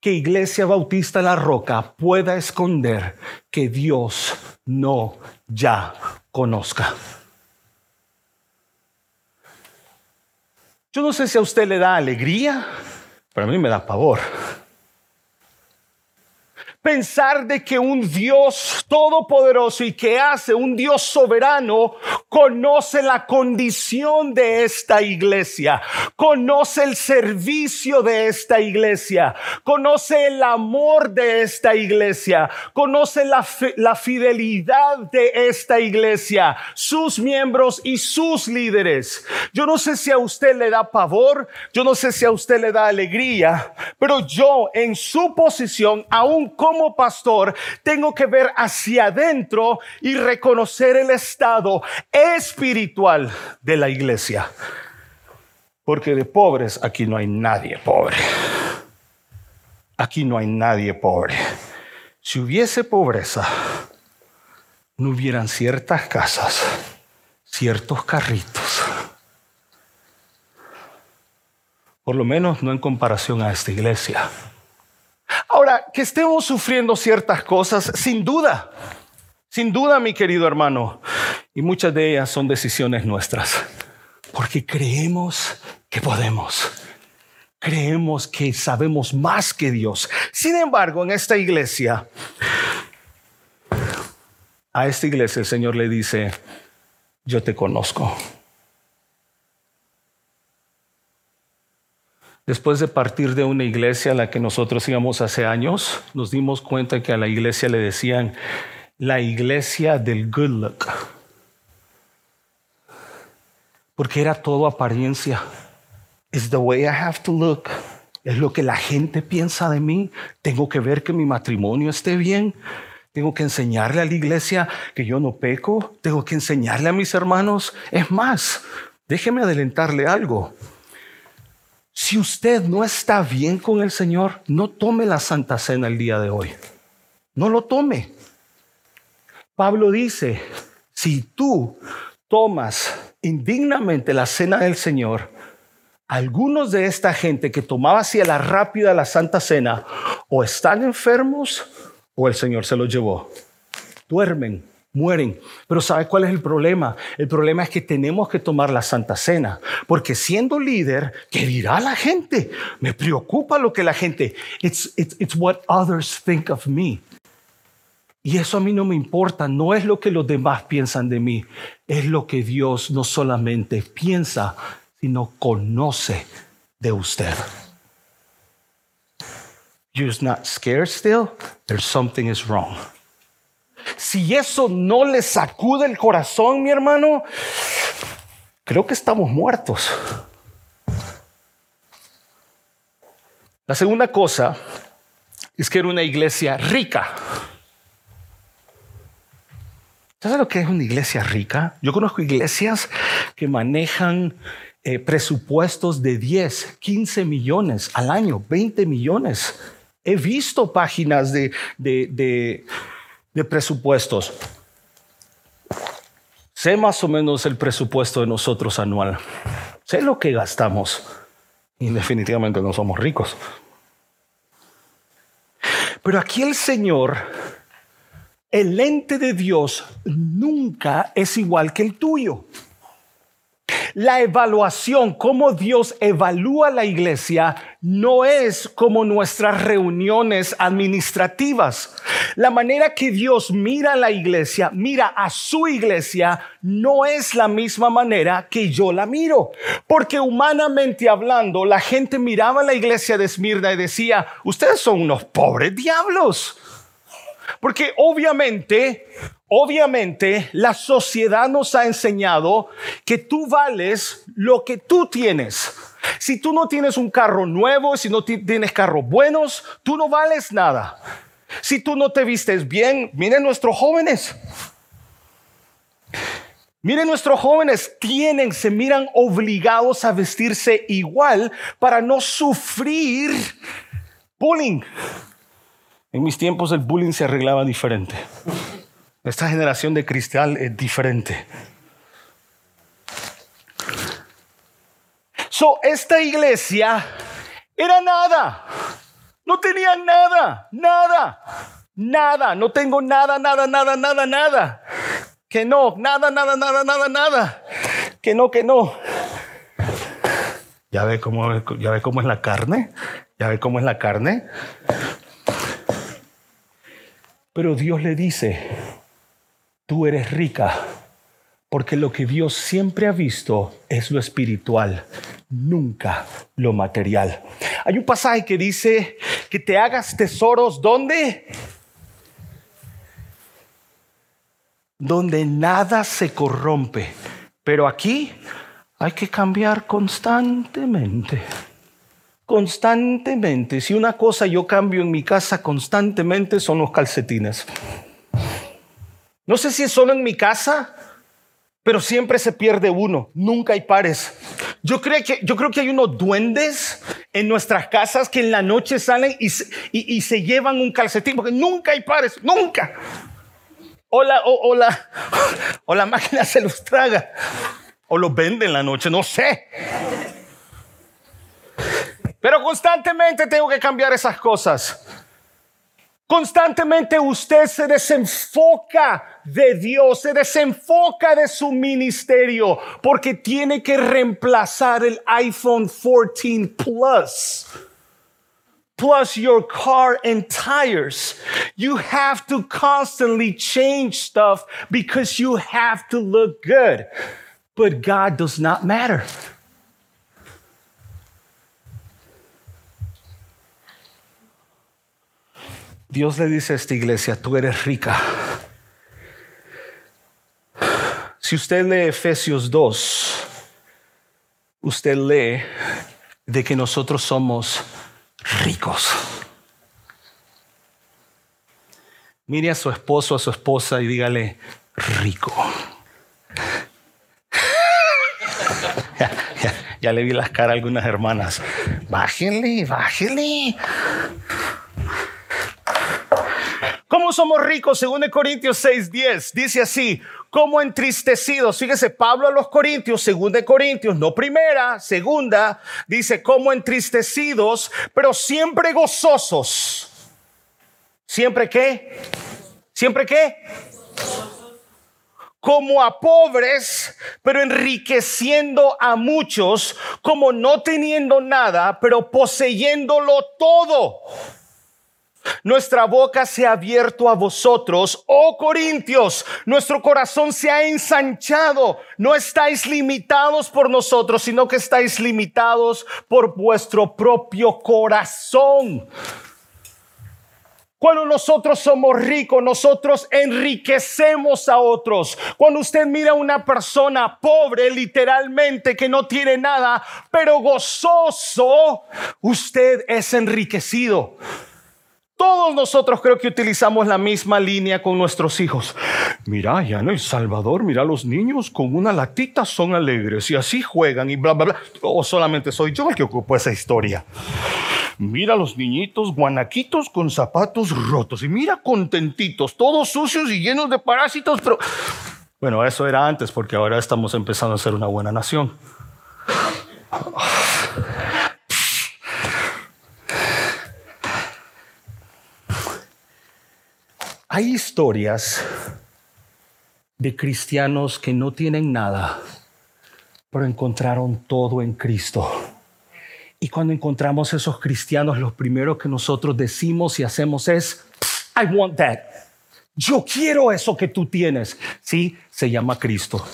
que Iglesia Bautista La Roca pueda esconder que Dios no ya conozca. Yo no sé si a usted le da alegría, pero a mí me da pavor pensar de que un Dios todopoderoso y que hace un Dios soberano conoce la condición de esta iglesia, conoce el servicio de esta iglesia, conoce el amor de esta iglesia, conoce la, la fidelidad de esta iglesia, sus miembros y sus líderes. Yo no sé si a usted le da pavor, yo no sé si a usted le da alegría, pero yo en su posición, aún como como pastor tengo que ver hacia adentro y reconocer el estado espiritual de la iglesia. Porque de pobres aquí no hay nadie pobre. Aquí no hay nadie pobre. Si hubiese pobreza, no hubieran ciertas casas, ciertos carritos. Por lo menos no en comparación a esta iglesia. Ahora, que estemos sufriendo ciertas cosas, sin duda, sin duda, mi querido hermano, y muchas de ellas son decisiones nuestras, porque creemos que podemos. Creemos que sabemos más que Dios. Sin embargo, en esta iglesia A esta iglesia el Señor le dice, yo te conozco. Después de partir de una iglesia a la que nosotros íbamos hace años, nos dimos cuenta que a la iglesia le decían la iglesia del good look. Porque era todo apariencia. It's the way I have to look. Es lo que la gente piensa de mí. Tengo que ver que mi matrimonio esté bien. Tengo que enseñarle a la iglesia que yo no peco. Tengo que enseñarle a mis hermanos. Es más, déjeme adelantarle algo. Si usted no está bien con el Señor, no tome la Santa Cena el día de hoy. No lo tome. Pablo dice, si tú tomas indignamente la cena del Señor, algunos de esta gente que tomaba así a la rápida la Santa Cena, o están enfermos o el Señor se los llevó. Duermen mueren. Pero ¿sabe cuál es el problema? El problema es que tenemos que tomar la Santa Cena, porque siendo líder, ¿qué dirá la gente? Me preocupa lo que la gente, it's, it's, it's what others think of me. Y eso a mí no me importa, no es lo que los demás piensan de mí, es lo que Dios no solamente piensa, sino conoce de usted. You're not scared still? There's something is wrong. Si eso no le sacude el corazón, mi hermano, creo que estamos muertos. La segunda cosa es que era una iglesia rica. ¿Sabes lo que es una iglesia rica? Yo conozco iglesias que manejan eh, presupuestos de 10, 15 millones al año, 20 millones. He visto páginas de, presupuestos. Sé más o menos el presupuesto de nosotros anual. Sé lo que gastamos. Y definitivamente no somos ricos. Pero aquí el Señor, el ente de Dios, nunca es igual que el tuyo. La evaluación, cómo Dios evalúa la iglesia, no es como nuestras reuniones administrativas. La manera que Dios mira a la iglesia, mira a su iglesia, no es la misma manera que yo la miro. Porque humanamente hablando, la gente miraba a la iglesia de Esmirna y decía, ustedes son unos pobres diablos. Porque obviamente Obviamente, la sociedad nos ha enseñado que tú vales lo que tú tienes. Si tú no tienes un carro nuevo, si no tienes carros buenos, tú no vales nada. Si tú no te vistes bien, miren nuestros jóvenes. Miren, nuestros jóvenes tienen, se miran obligados a vestirse igual para no sufrir bullying. En mis tiempos el bullying se arreglaba diferente. Esta generación de cristal es diferente. So, esta iglesia era nada. No tenía nada, nada, nada. No tengo nada, nada, nada, nada, nada. Que no, nada, nada, nada, nada, nada. Que no, que no. ¿Ya ve cómo, ya ve cómo es la carne? ¿Ya ve cómo es la carne? Pero Dios le dice, tú eres rica, porque lo que Dios siempre ha visto es lo espiritual, nunca lo material. Hay un pasaje que dice que te hagas tesoros donde donde nada se corrompe. Pero aquí hay que cambiar constantemente. Constantemente. Si una cosa yo cambio en mi casa constantemente son los calcetines. No sé si es solo en mi casa, pero siempre se pierde uno, nunca hay pares. Yo creo que, yo creo que hay unos duendes en nuestras casas que en la noche salen y, y, se llevan un calcetín, porque nunca hay pares, nunca. O la, o, la, o la máquina se los traga, o los vende en la noche, no sé. Pero constantemente tengo que cambiar esas cosas. Constantemente usted se desenfoca de Dios, se desenfoca de su ministerio porque tiene que reemplazar el iPhone 14 Plus plus your car and tires. You have to constantly change stuff because you have to look good. But God does not matter. Dios le dice a esta iglesia, tú eres rica. Si usted lee Efesios 2, usted lee de que nosotros somos ricos. Mire a su esposo, a su esposa y dígale, rico. ya, le vi las caras a algunas hermanas. Bájenle, bájenle. ¿Cómo somos ricos? Según Corintios 6:10 dice así, como entristecidos. Fíjese, Pablo a los Corintios, segunda de Corintios, no primera, segunda, dice como entristecidos, pero siempre gozosos. ¿Siempre qué? ¿Siempre qué? Como a pobres, pero enriqueciendo a muchos, como no teniendo nada, pero poseyéndolo todo. Nuestra boca se ha abierto a vosotros, oh Corintios, nuestro corazón se ha ensanchado. No estáis limitados por nosotros, sino que estáis limitados por vuestro propio corazón. Cuando nosotros somos ricos, nosotros enriquecemos a otros. Cuando usted mira a una persona pobre, literalmente, que no tiene nada, pero gozoso, usted es enriquecido. Todos nosotros creo que utilizamos la misma línea con nuestros hijos. Mira, ya en El Salvador, mira, los niños con una latita son alegres y así juegan y bla, bla, bla. O solamente soy yo el que ocupo esa historia. Mira los niñitos guanaquitos con zapatos rotos y mira contentitos, todos sucios y llenos de parásitos, pero... Bueno, eso era antes porque ahora estamos empezando a ser una buena nación. Hay historias de cristianos que no tienen nada, pero encontraron todo en Cristo. Y cuando encontramos esos cristianos, lo primero que nosotros decimos y hacemos es, I want that. Yo quiero eso que tú tienes. Sí, se llama Cristo.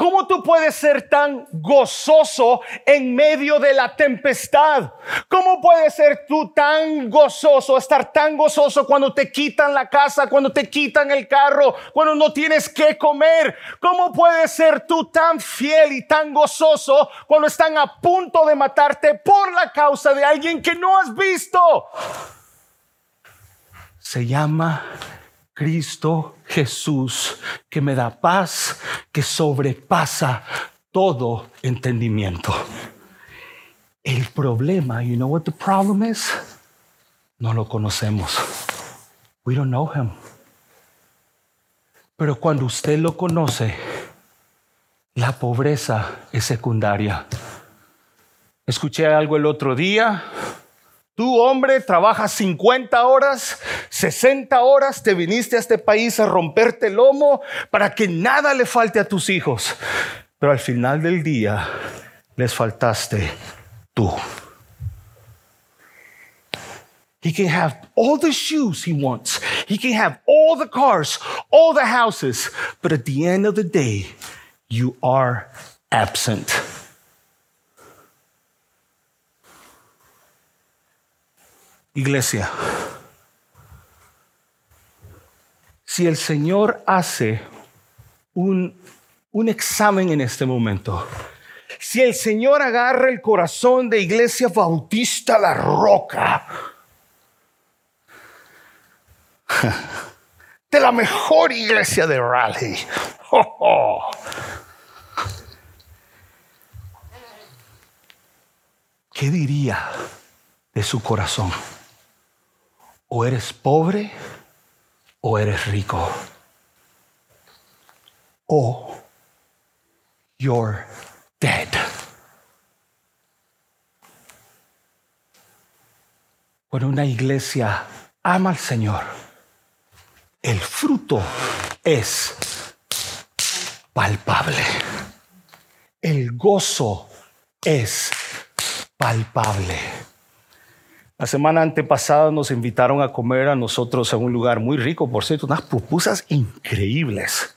¿Cómo tú puedes ser tan gozoso en medio de la tempestad? ¿Cómo puedes ser tú tan gozoso, estar tan gozoso cuando te quitan la casa, cuando te quitan el carro, cuando no tienes que comer? ¿Cómo puedes ser tú tan fiel y tan gozoso cuando están a punto de matarte por la causa de alguien que no has visto? Se llama Cristo Jesús, que me da paz, que sobrepasa todo entendimiento. El problema, you know what the problem is? No lo conocemos. We don't know him. Pero cuando usted lo conoce, la pobreza es secundaria. Escuché algo el otro día Tú, hombre, trabajas 50 horas, 60 horas, te viniste a este país a romperte el lomo para que nada le falte a tus hijos. Pero al final del día les faltaste tú. He can have all the shoes he wants. He can have all the cars, all the houses. But at the end of the day, you are absent. Iglesia, si el Señor hace un, un examen en este momento, si el Señor agarra el corazón de Iglesia Bautista La Roca, de la mejor iglesia de Raleigh, ¿qué diría de su corazón? O eres pobre o eres rico. O you're dead. Cuando una iglesia ama al Señor, el fruto es palpable. El gozo es palpable. La semana antepasada nos invitaron a comer a nosotros en un lugar muy rico, por cierto, unas pupusas increíbles.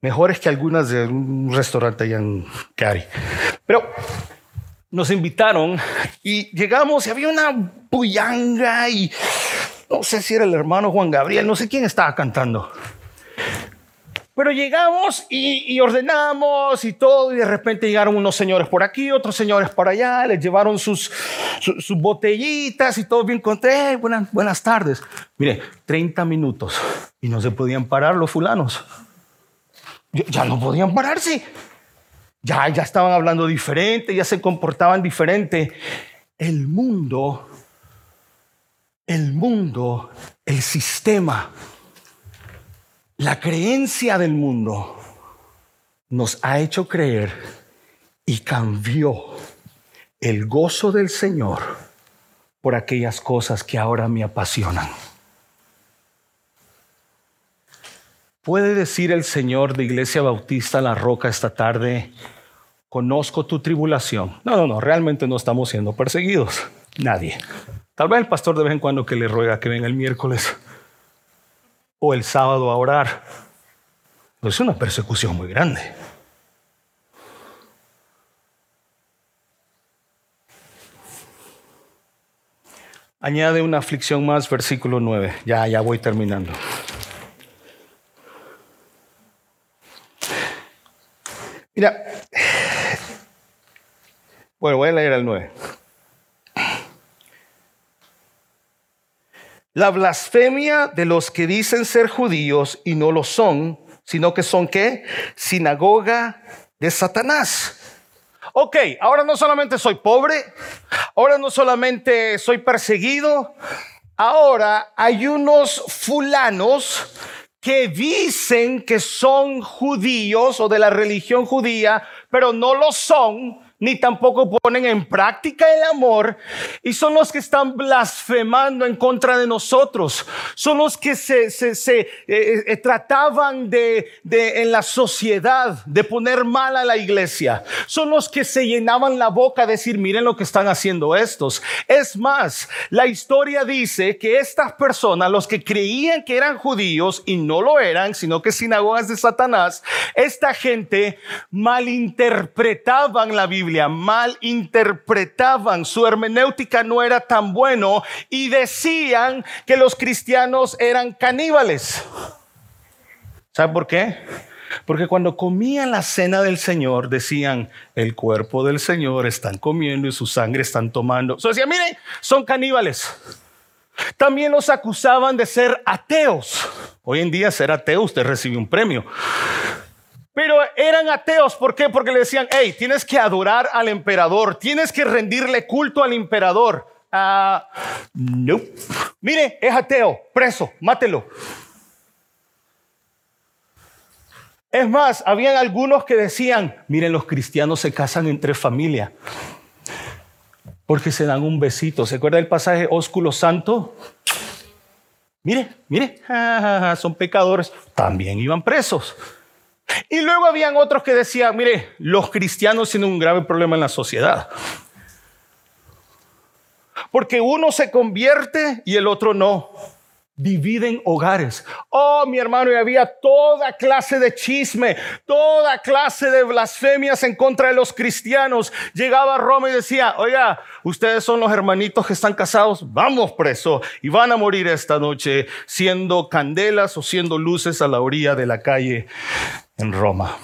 Mejores que algunas de un restaurante allá en Cari. Pero nos invitaron y llegamos y había una puyanga y no sé si era el hermano Juan Gabriel, no sé quién estaba cantando. Pero llegamos y, ordenamos y todo, y de repente llegaron unos señores por aquí, otros señores por allá, les llevaron sus, botellitas y todo bien conté. buenas, buenas tardes. Mire, 30 minutos y no se podían parar los fulanos. Ya no podían pararse. Ya, ya estaban hablando diferente, ya se comportaban diferente. El mundo, el mundo, el sistema la creencia del mundo nos ha hecho creer y cambió el gozo del Señor por aquellas cosas que ahora me apasionan. ¿Puede decir el Señor de Iglesia Bautista La Roca esta tarde, conozco tu tribulación? No, no, no, realmente no estamos siendo perseguidos. Nadie. Tal vez el pastor de vez en cuando que le ruega que venga el miércoles o el sábado a orar. Es una persecución muy grande. Añade una aflicción más, versículo 9. Ya, ya voy terminando. Mira, bueno, voy a leer el 9. La blasfemia de los que dicen ser judíos y no lo son, sino que son qué? Sinagoga de Satanás. Ok, ahora no solamente soy pobre, ahora no solamente soy perseguido, ahora hay unos fulanos que dicen que son judíos o de la religión judía, pero no lo son ni tampoco ponen en práctica el amor y son los que están blasfemando en contra de nosotros. Son los que se, eh, eh, trataban de, de, en la sociedad de poner mal a la iglesia. Son los que se llenaban la boca a decir, miren lo que están haciendo estos. Es más, la historia dice que estas personas, los que creían que eran judíos y no lo eran, sino que sinagogas de Satanás, esta gente malinterpretaban la Biblia mal interpretaban, su hermenéutica no era tan bueno y decían que los cristianos eran caníbales. ¿Sabe por qué? Porque cuando comían la cena del Señor, decían, el cuerpo del Señor están comiendo y su sangre están tomando. So decían, miren, son caníbales. También los acusaban de ser ateos. Hoy en día ser ateo usted recibe un premio. Pero eran ateos, ¿por qué? Porque le decían, hey, tienes que adorar al emperador, tienes que rendirle culto al emperador. Ah, no. Mire, es ateo, preso, mátelo. Es más, habían algunos que decían, miren, los cristianos se casan entre familia porque se dan un besito. ¿Se acuerda del pasaje ósculo santo? Mire, mire, son pecadores, también iban presos. Y luego habían otros que decían, mire, los cristianos tienen un grave problema en la sociedad. Porque uno se convierte y el otro no dividen hogares. Oh, mi hermano, y había toda clase de chisme, toda clase de blasfemias en contra de los cristianos. Llegaba a Roma y decía, oiga, ustedes son los hermanitos que están casados, vamos preso y van a morir esta noche siendo candelas o siendo luces a la orilla de la calle en Roma.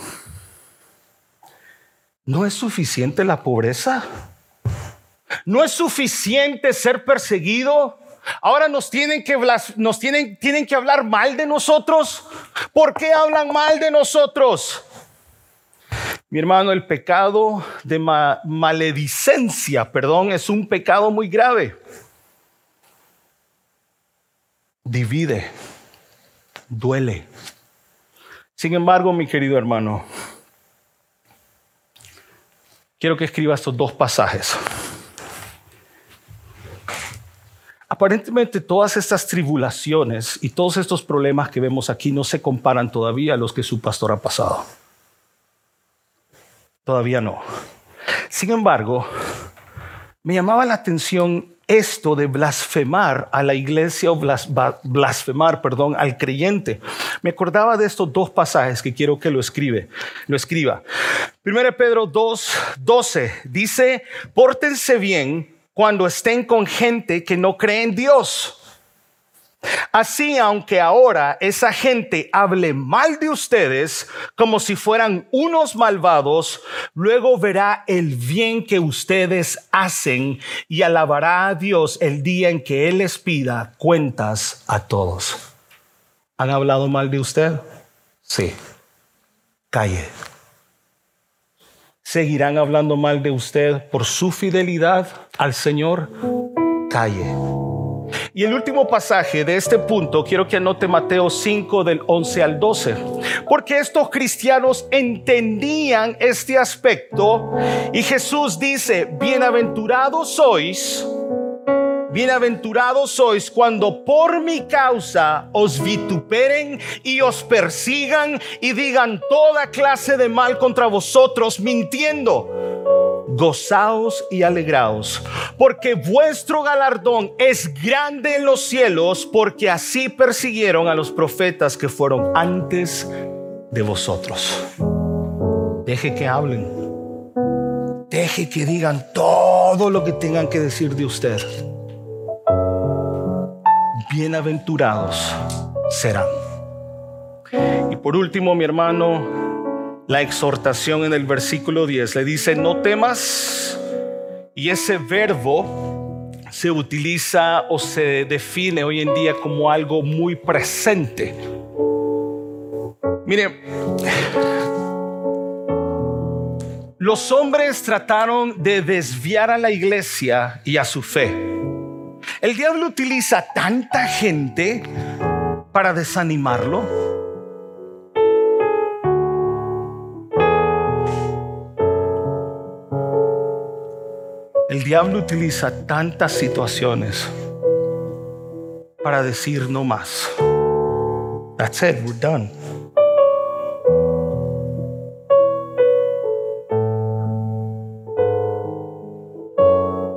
¿No es suficiente la pobreza? ¿No es suficiente ser perseguido? Ahora nos tienen que, nos tienen, tienen que hablar mal de nosotros. ¿Por qué hablan mal de nosotros? Mi hermano, el pecado de maledicencia, perdón, es un pecado muy grave. Divide, duele. Sin embargo, mi querido hermano, quiero que escriba estos dos pasajes. Aparentemente todas estas tribulaciones y todos estos problemas que vemos aquí no se comparan todavía a los que su pastor ha pasado. Todavía no. Sin embargo, me llamaba la atención esto de blasfemar a la iglesia o blasfemar, perdón, al creyente. Me acordaba de estos dos pasajes que quiero que lo escribe, lo escriba. 1 Pedro 2, 12 dice, pórtense bien cuando estén con gente que no cree en Dios Así, aunque ahora esa gente hable mal de ustedes como si fueran unos malvados, luego verá el bien que ustedes hacen y alabará a Dios el día en que Él les pida cuentas a todos. ¿Han hablado mal de usted? Sí. Calle. ¿Seguirán hablando mal de usted por su fidelidad al Señor? Calle. Y el último pasaje de este punto, quiero que anote Mateo 5 del 11 al 12, porque estos cristianos entendían este aspecto y Jesús dice, bienaventurados sois, bienaventurados sois cuando por mi causa os vituperen y os persigan y digan toda clase de mal contra vosotros mintiendo gozaos y alegraos, porque vuestro galardón es grande en los cielos, porque así persiguieron a los profetas que fueron antes de vosotros. Deje que hablen. Deje que digan todo lo que tengan que decir de usted. Bienaventurados serán. Y por último, mi hermano, la exhortación en el versículo 10. Le dice, no temas. Y ese verbo se utiliza o se define hoy en día como algo muy presente. Mire, los hombres trataron de desviar a la iglesia y a su fe. El diablo utiliza tanta gente para desanimarlo El diablo utiliza tantas situaciones para decir no más. That's it, we're done.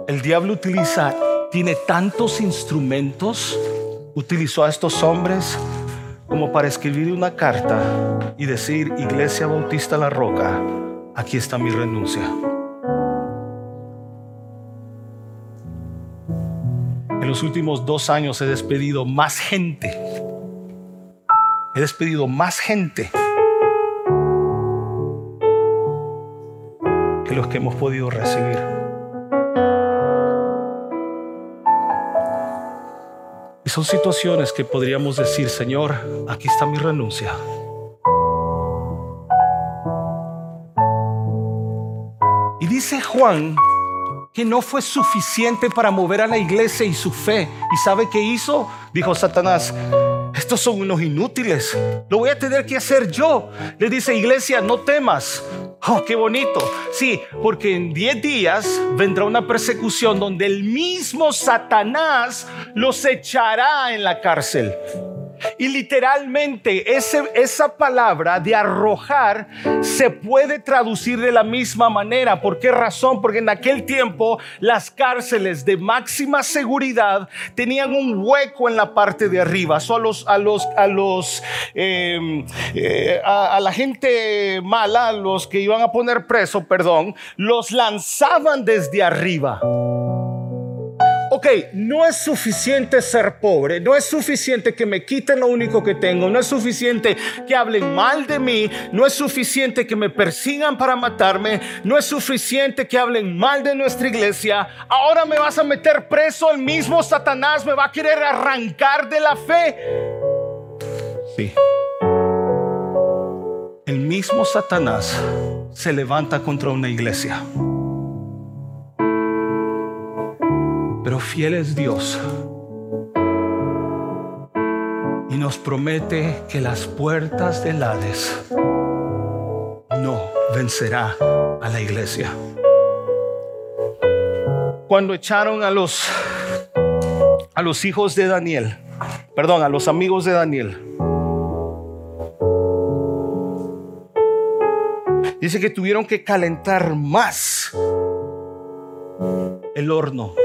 El diablo utiliza, tiene tantos instrumentos, utilizó a estos hombres como para escribir una carta y decir, Iglesia Bautista La Roca, aquí está mi renuncia. Los últimos dos años he despedido más gente. He despedido más gente que los que hemos podido recibir. Y son situaciones que podríamos decir, Señor, aquí está mi renuncia. Y dice Juan que no fue suficiente para mover a la iglesia y su fe. ¿Y sabe qué hizo? Dijo Satanás, estos son unos inútiles, lo voy a tener que hacer yo. Le dice, iglesia, no temas. Oh, qué bonito. Sí, porque en 10 días vendrá una persecución donde el mismo Satanás los echará en la cárcel. Y literalmente esa palabra de arrojar se puede traducir de la misma manera. ¿Por qué razón? Porque en aquel tiempo las cárceles de máxima seguridad tenían un hueco en la parte de arriba. Solo a los, a los, em, eh, a, a la gente mala, a los que iban a poner preso, perdón, los lanzaban desde arriba ok, no es suficiente ser pobre, no es suficiente que me quiten lo único que tengo, no es suficiente que hablen mal de mí, no es suficiente que me persigan para matarme, no es suficiente que hablen mal de nuestra iglesia, ahora me vas a meter preso, el mismo Satanás me va a querer arrancar de la fe. Sí. El mismo Satanás se levanta contra una iglesia. Pero fiel es Dios. Y nos promete que las puertas del Hades no vencerá a la iglesia. Cuando echaron a los a los hijos de Daniel, perdón, a los amigos de Daniel, Dice que tuvieron que calentar más el horno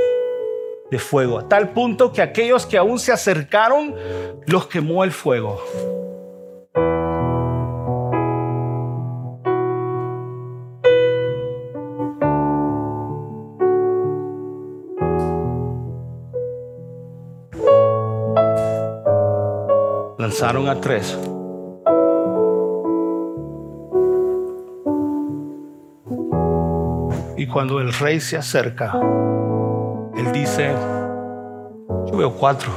de fuego, a tal punto que aquellos que aún se acercaron los quemó el fuego. Lanzaron a tres. Y cuando el rey se acerca, él dice, yo veo cuatro.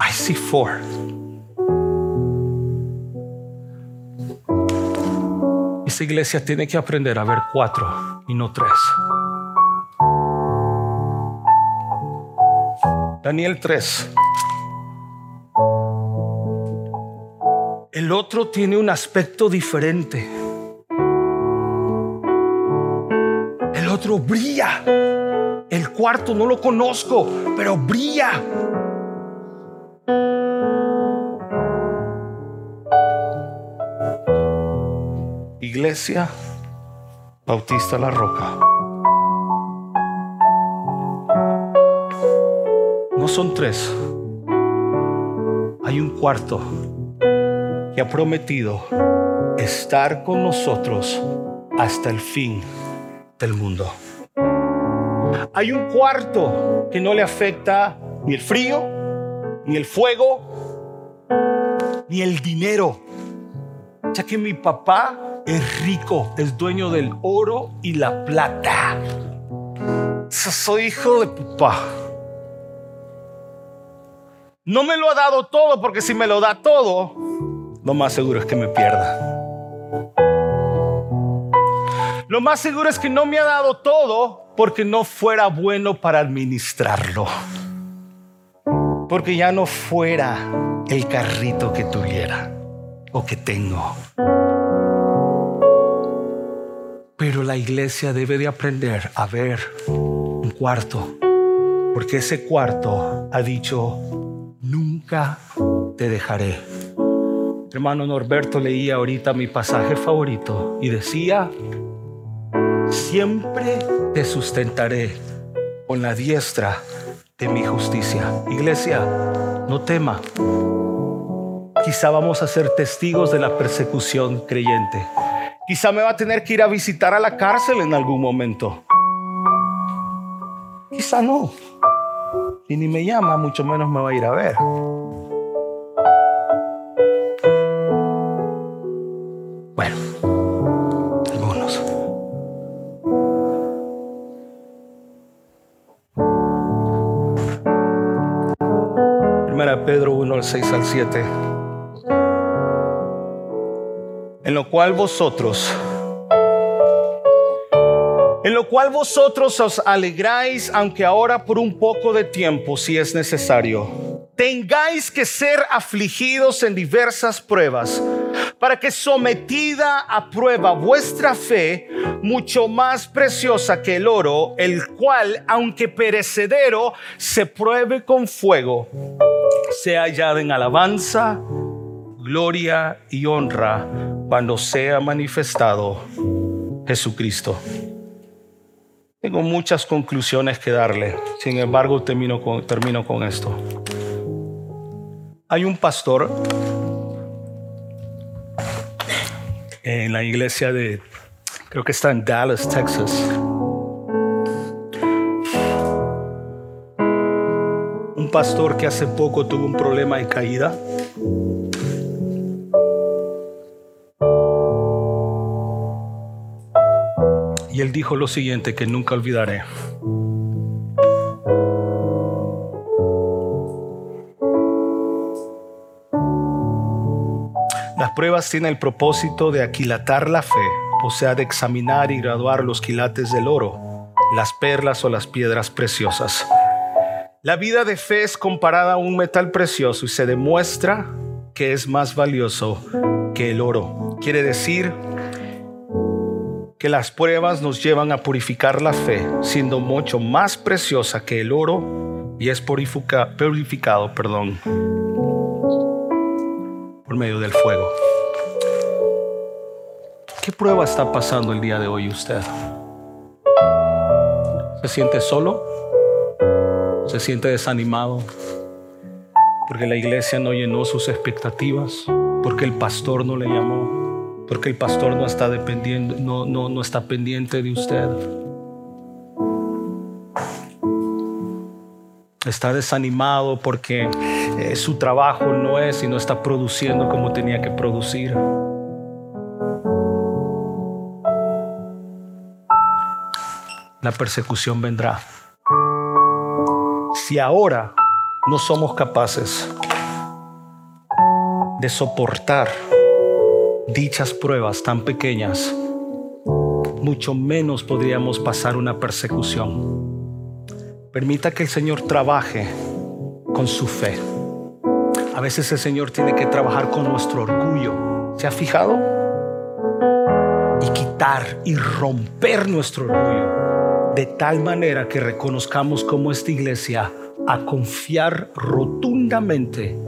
I see four. Esa iglesia tiene que aprender a ver cuatro y no tres. Daniel 3. El otro tiene un aspecto diferente. Brilla. El cuarto no lo conozco, pero brilla. Iglesia Bautista La Roca. No son tres. Hay un cuarto que ha prometido estar con nosotros hasta el fin del mundo. Hay un cuarto que no le afecta ni el frío, ni el fuego, ni el dinero. Ya que mi papá es rico, es dueño del oro y la plata. Soy hijo de papá. No me lo ha dado todo porque si me lo da todo, lo más seguro es que me pierda. Lo más seguro es que no me ha dado todo porque no fuera bueno para administrarlo. Porque ya no fuera el carrito que tuviera o que tengo. Pero la iglesia debe de aprender a ver un cuarto. Porque ese cuarto ha dicho, nunca te dejaré. Hermano Norberto leía ahorita mi pasaje favorito y decía, siempre te sustentaré con la diestra de mi justicia. Iglesia, no tema. Quizá vamos a ser testigos de la persecución creyente. Quizá me va a tener que ir a visitar a la cárcel en algún momento. Quizá no. Y ni me llama, mucho menos me va a ir a ver. 6 al 7. En lo cual vosotros en lo cual vosotros os alegráis, aunque ahora por un poco de tiempo, si es necesario, tengáis que ser afligidos en diversas pruebas, para que sometida a prueba vuestra fe, mucho más preciosa que el oro, el cual, aunque perecedero, se pruebe con fuego, sea hallada en alabanza, gloria y honra cuando sea manifestado Jesucristo. Tengo muchas conclusiones que darle, sin embargo termino con, termino con esto. Hay un pastor en la iglesia de, creo que está en Dallas, Texas. Un pastor que hace poco tuvo un problema de caída. Y él dijo lo siguiente que nunca olvidaré. Las pruebas tienen el propósito de aquilatar la fe, o sea, de examinar y graduar los quilates del oro, las perlas o las piedras preciosas. La vida de fe es comparada a un metal precioso y se demuestra que es más valioso que el oro. Quiere decir que las pruebas nos llevan a purificar la fe, siendo mucho más preciosa que el oro y es purifica, purificado, perdón, por medio del fuego. ¿Qué prueba está pasando el día de hoy usted? ¿Se siente solo? ¿Se siente desanimado? Porque la iglesia no llenó sus expectativas, porque el pastor no le llamó, porque el pastor no está no, no, no está pendiente de usted. Está desanimado porque eh, su trabajo no es y no está produciendo como tenía que producir. La persecución vendrá. Si ahora no somos capaces de soportar dichas pruebas tan pequeñas, mucho menos podríamos pasar una persecución. Permita que el Señor trabaje con su fe. A veces el Señor tiene que trabajar con nuestro orgullo. ¿Se ha fijado? Y quitar y romper nuestro orgullo de tal manera que reconozcamos como esta iglesia a confiar rotundamente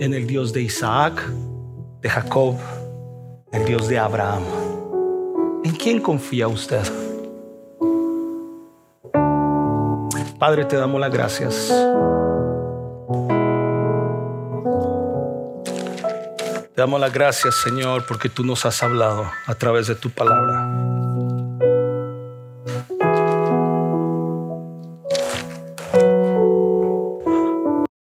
en el Dios de Isaac, de Jacob, el Dios de Abraham. ¿En quién confía usted? Padre, te damos las gracias. Te damos las gracias, Señor, porque tú nos has hablado a través de tu palabra.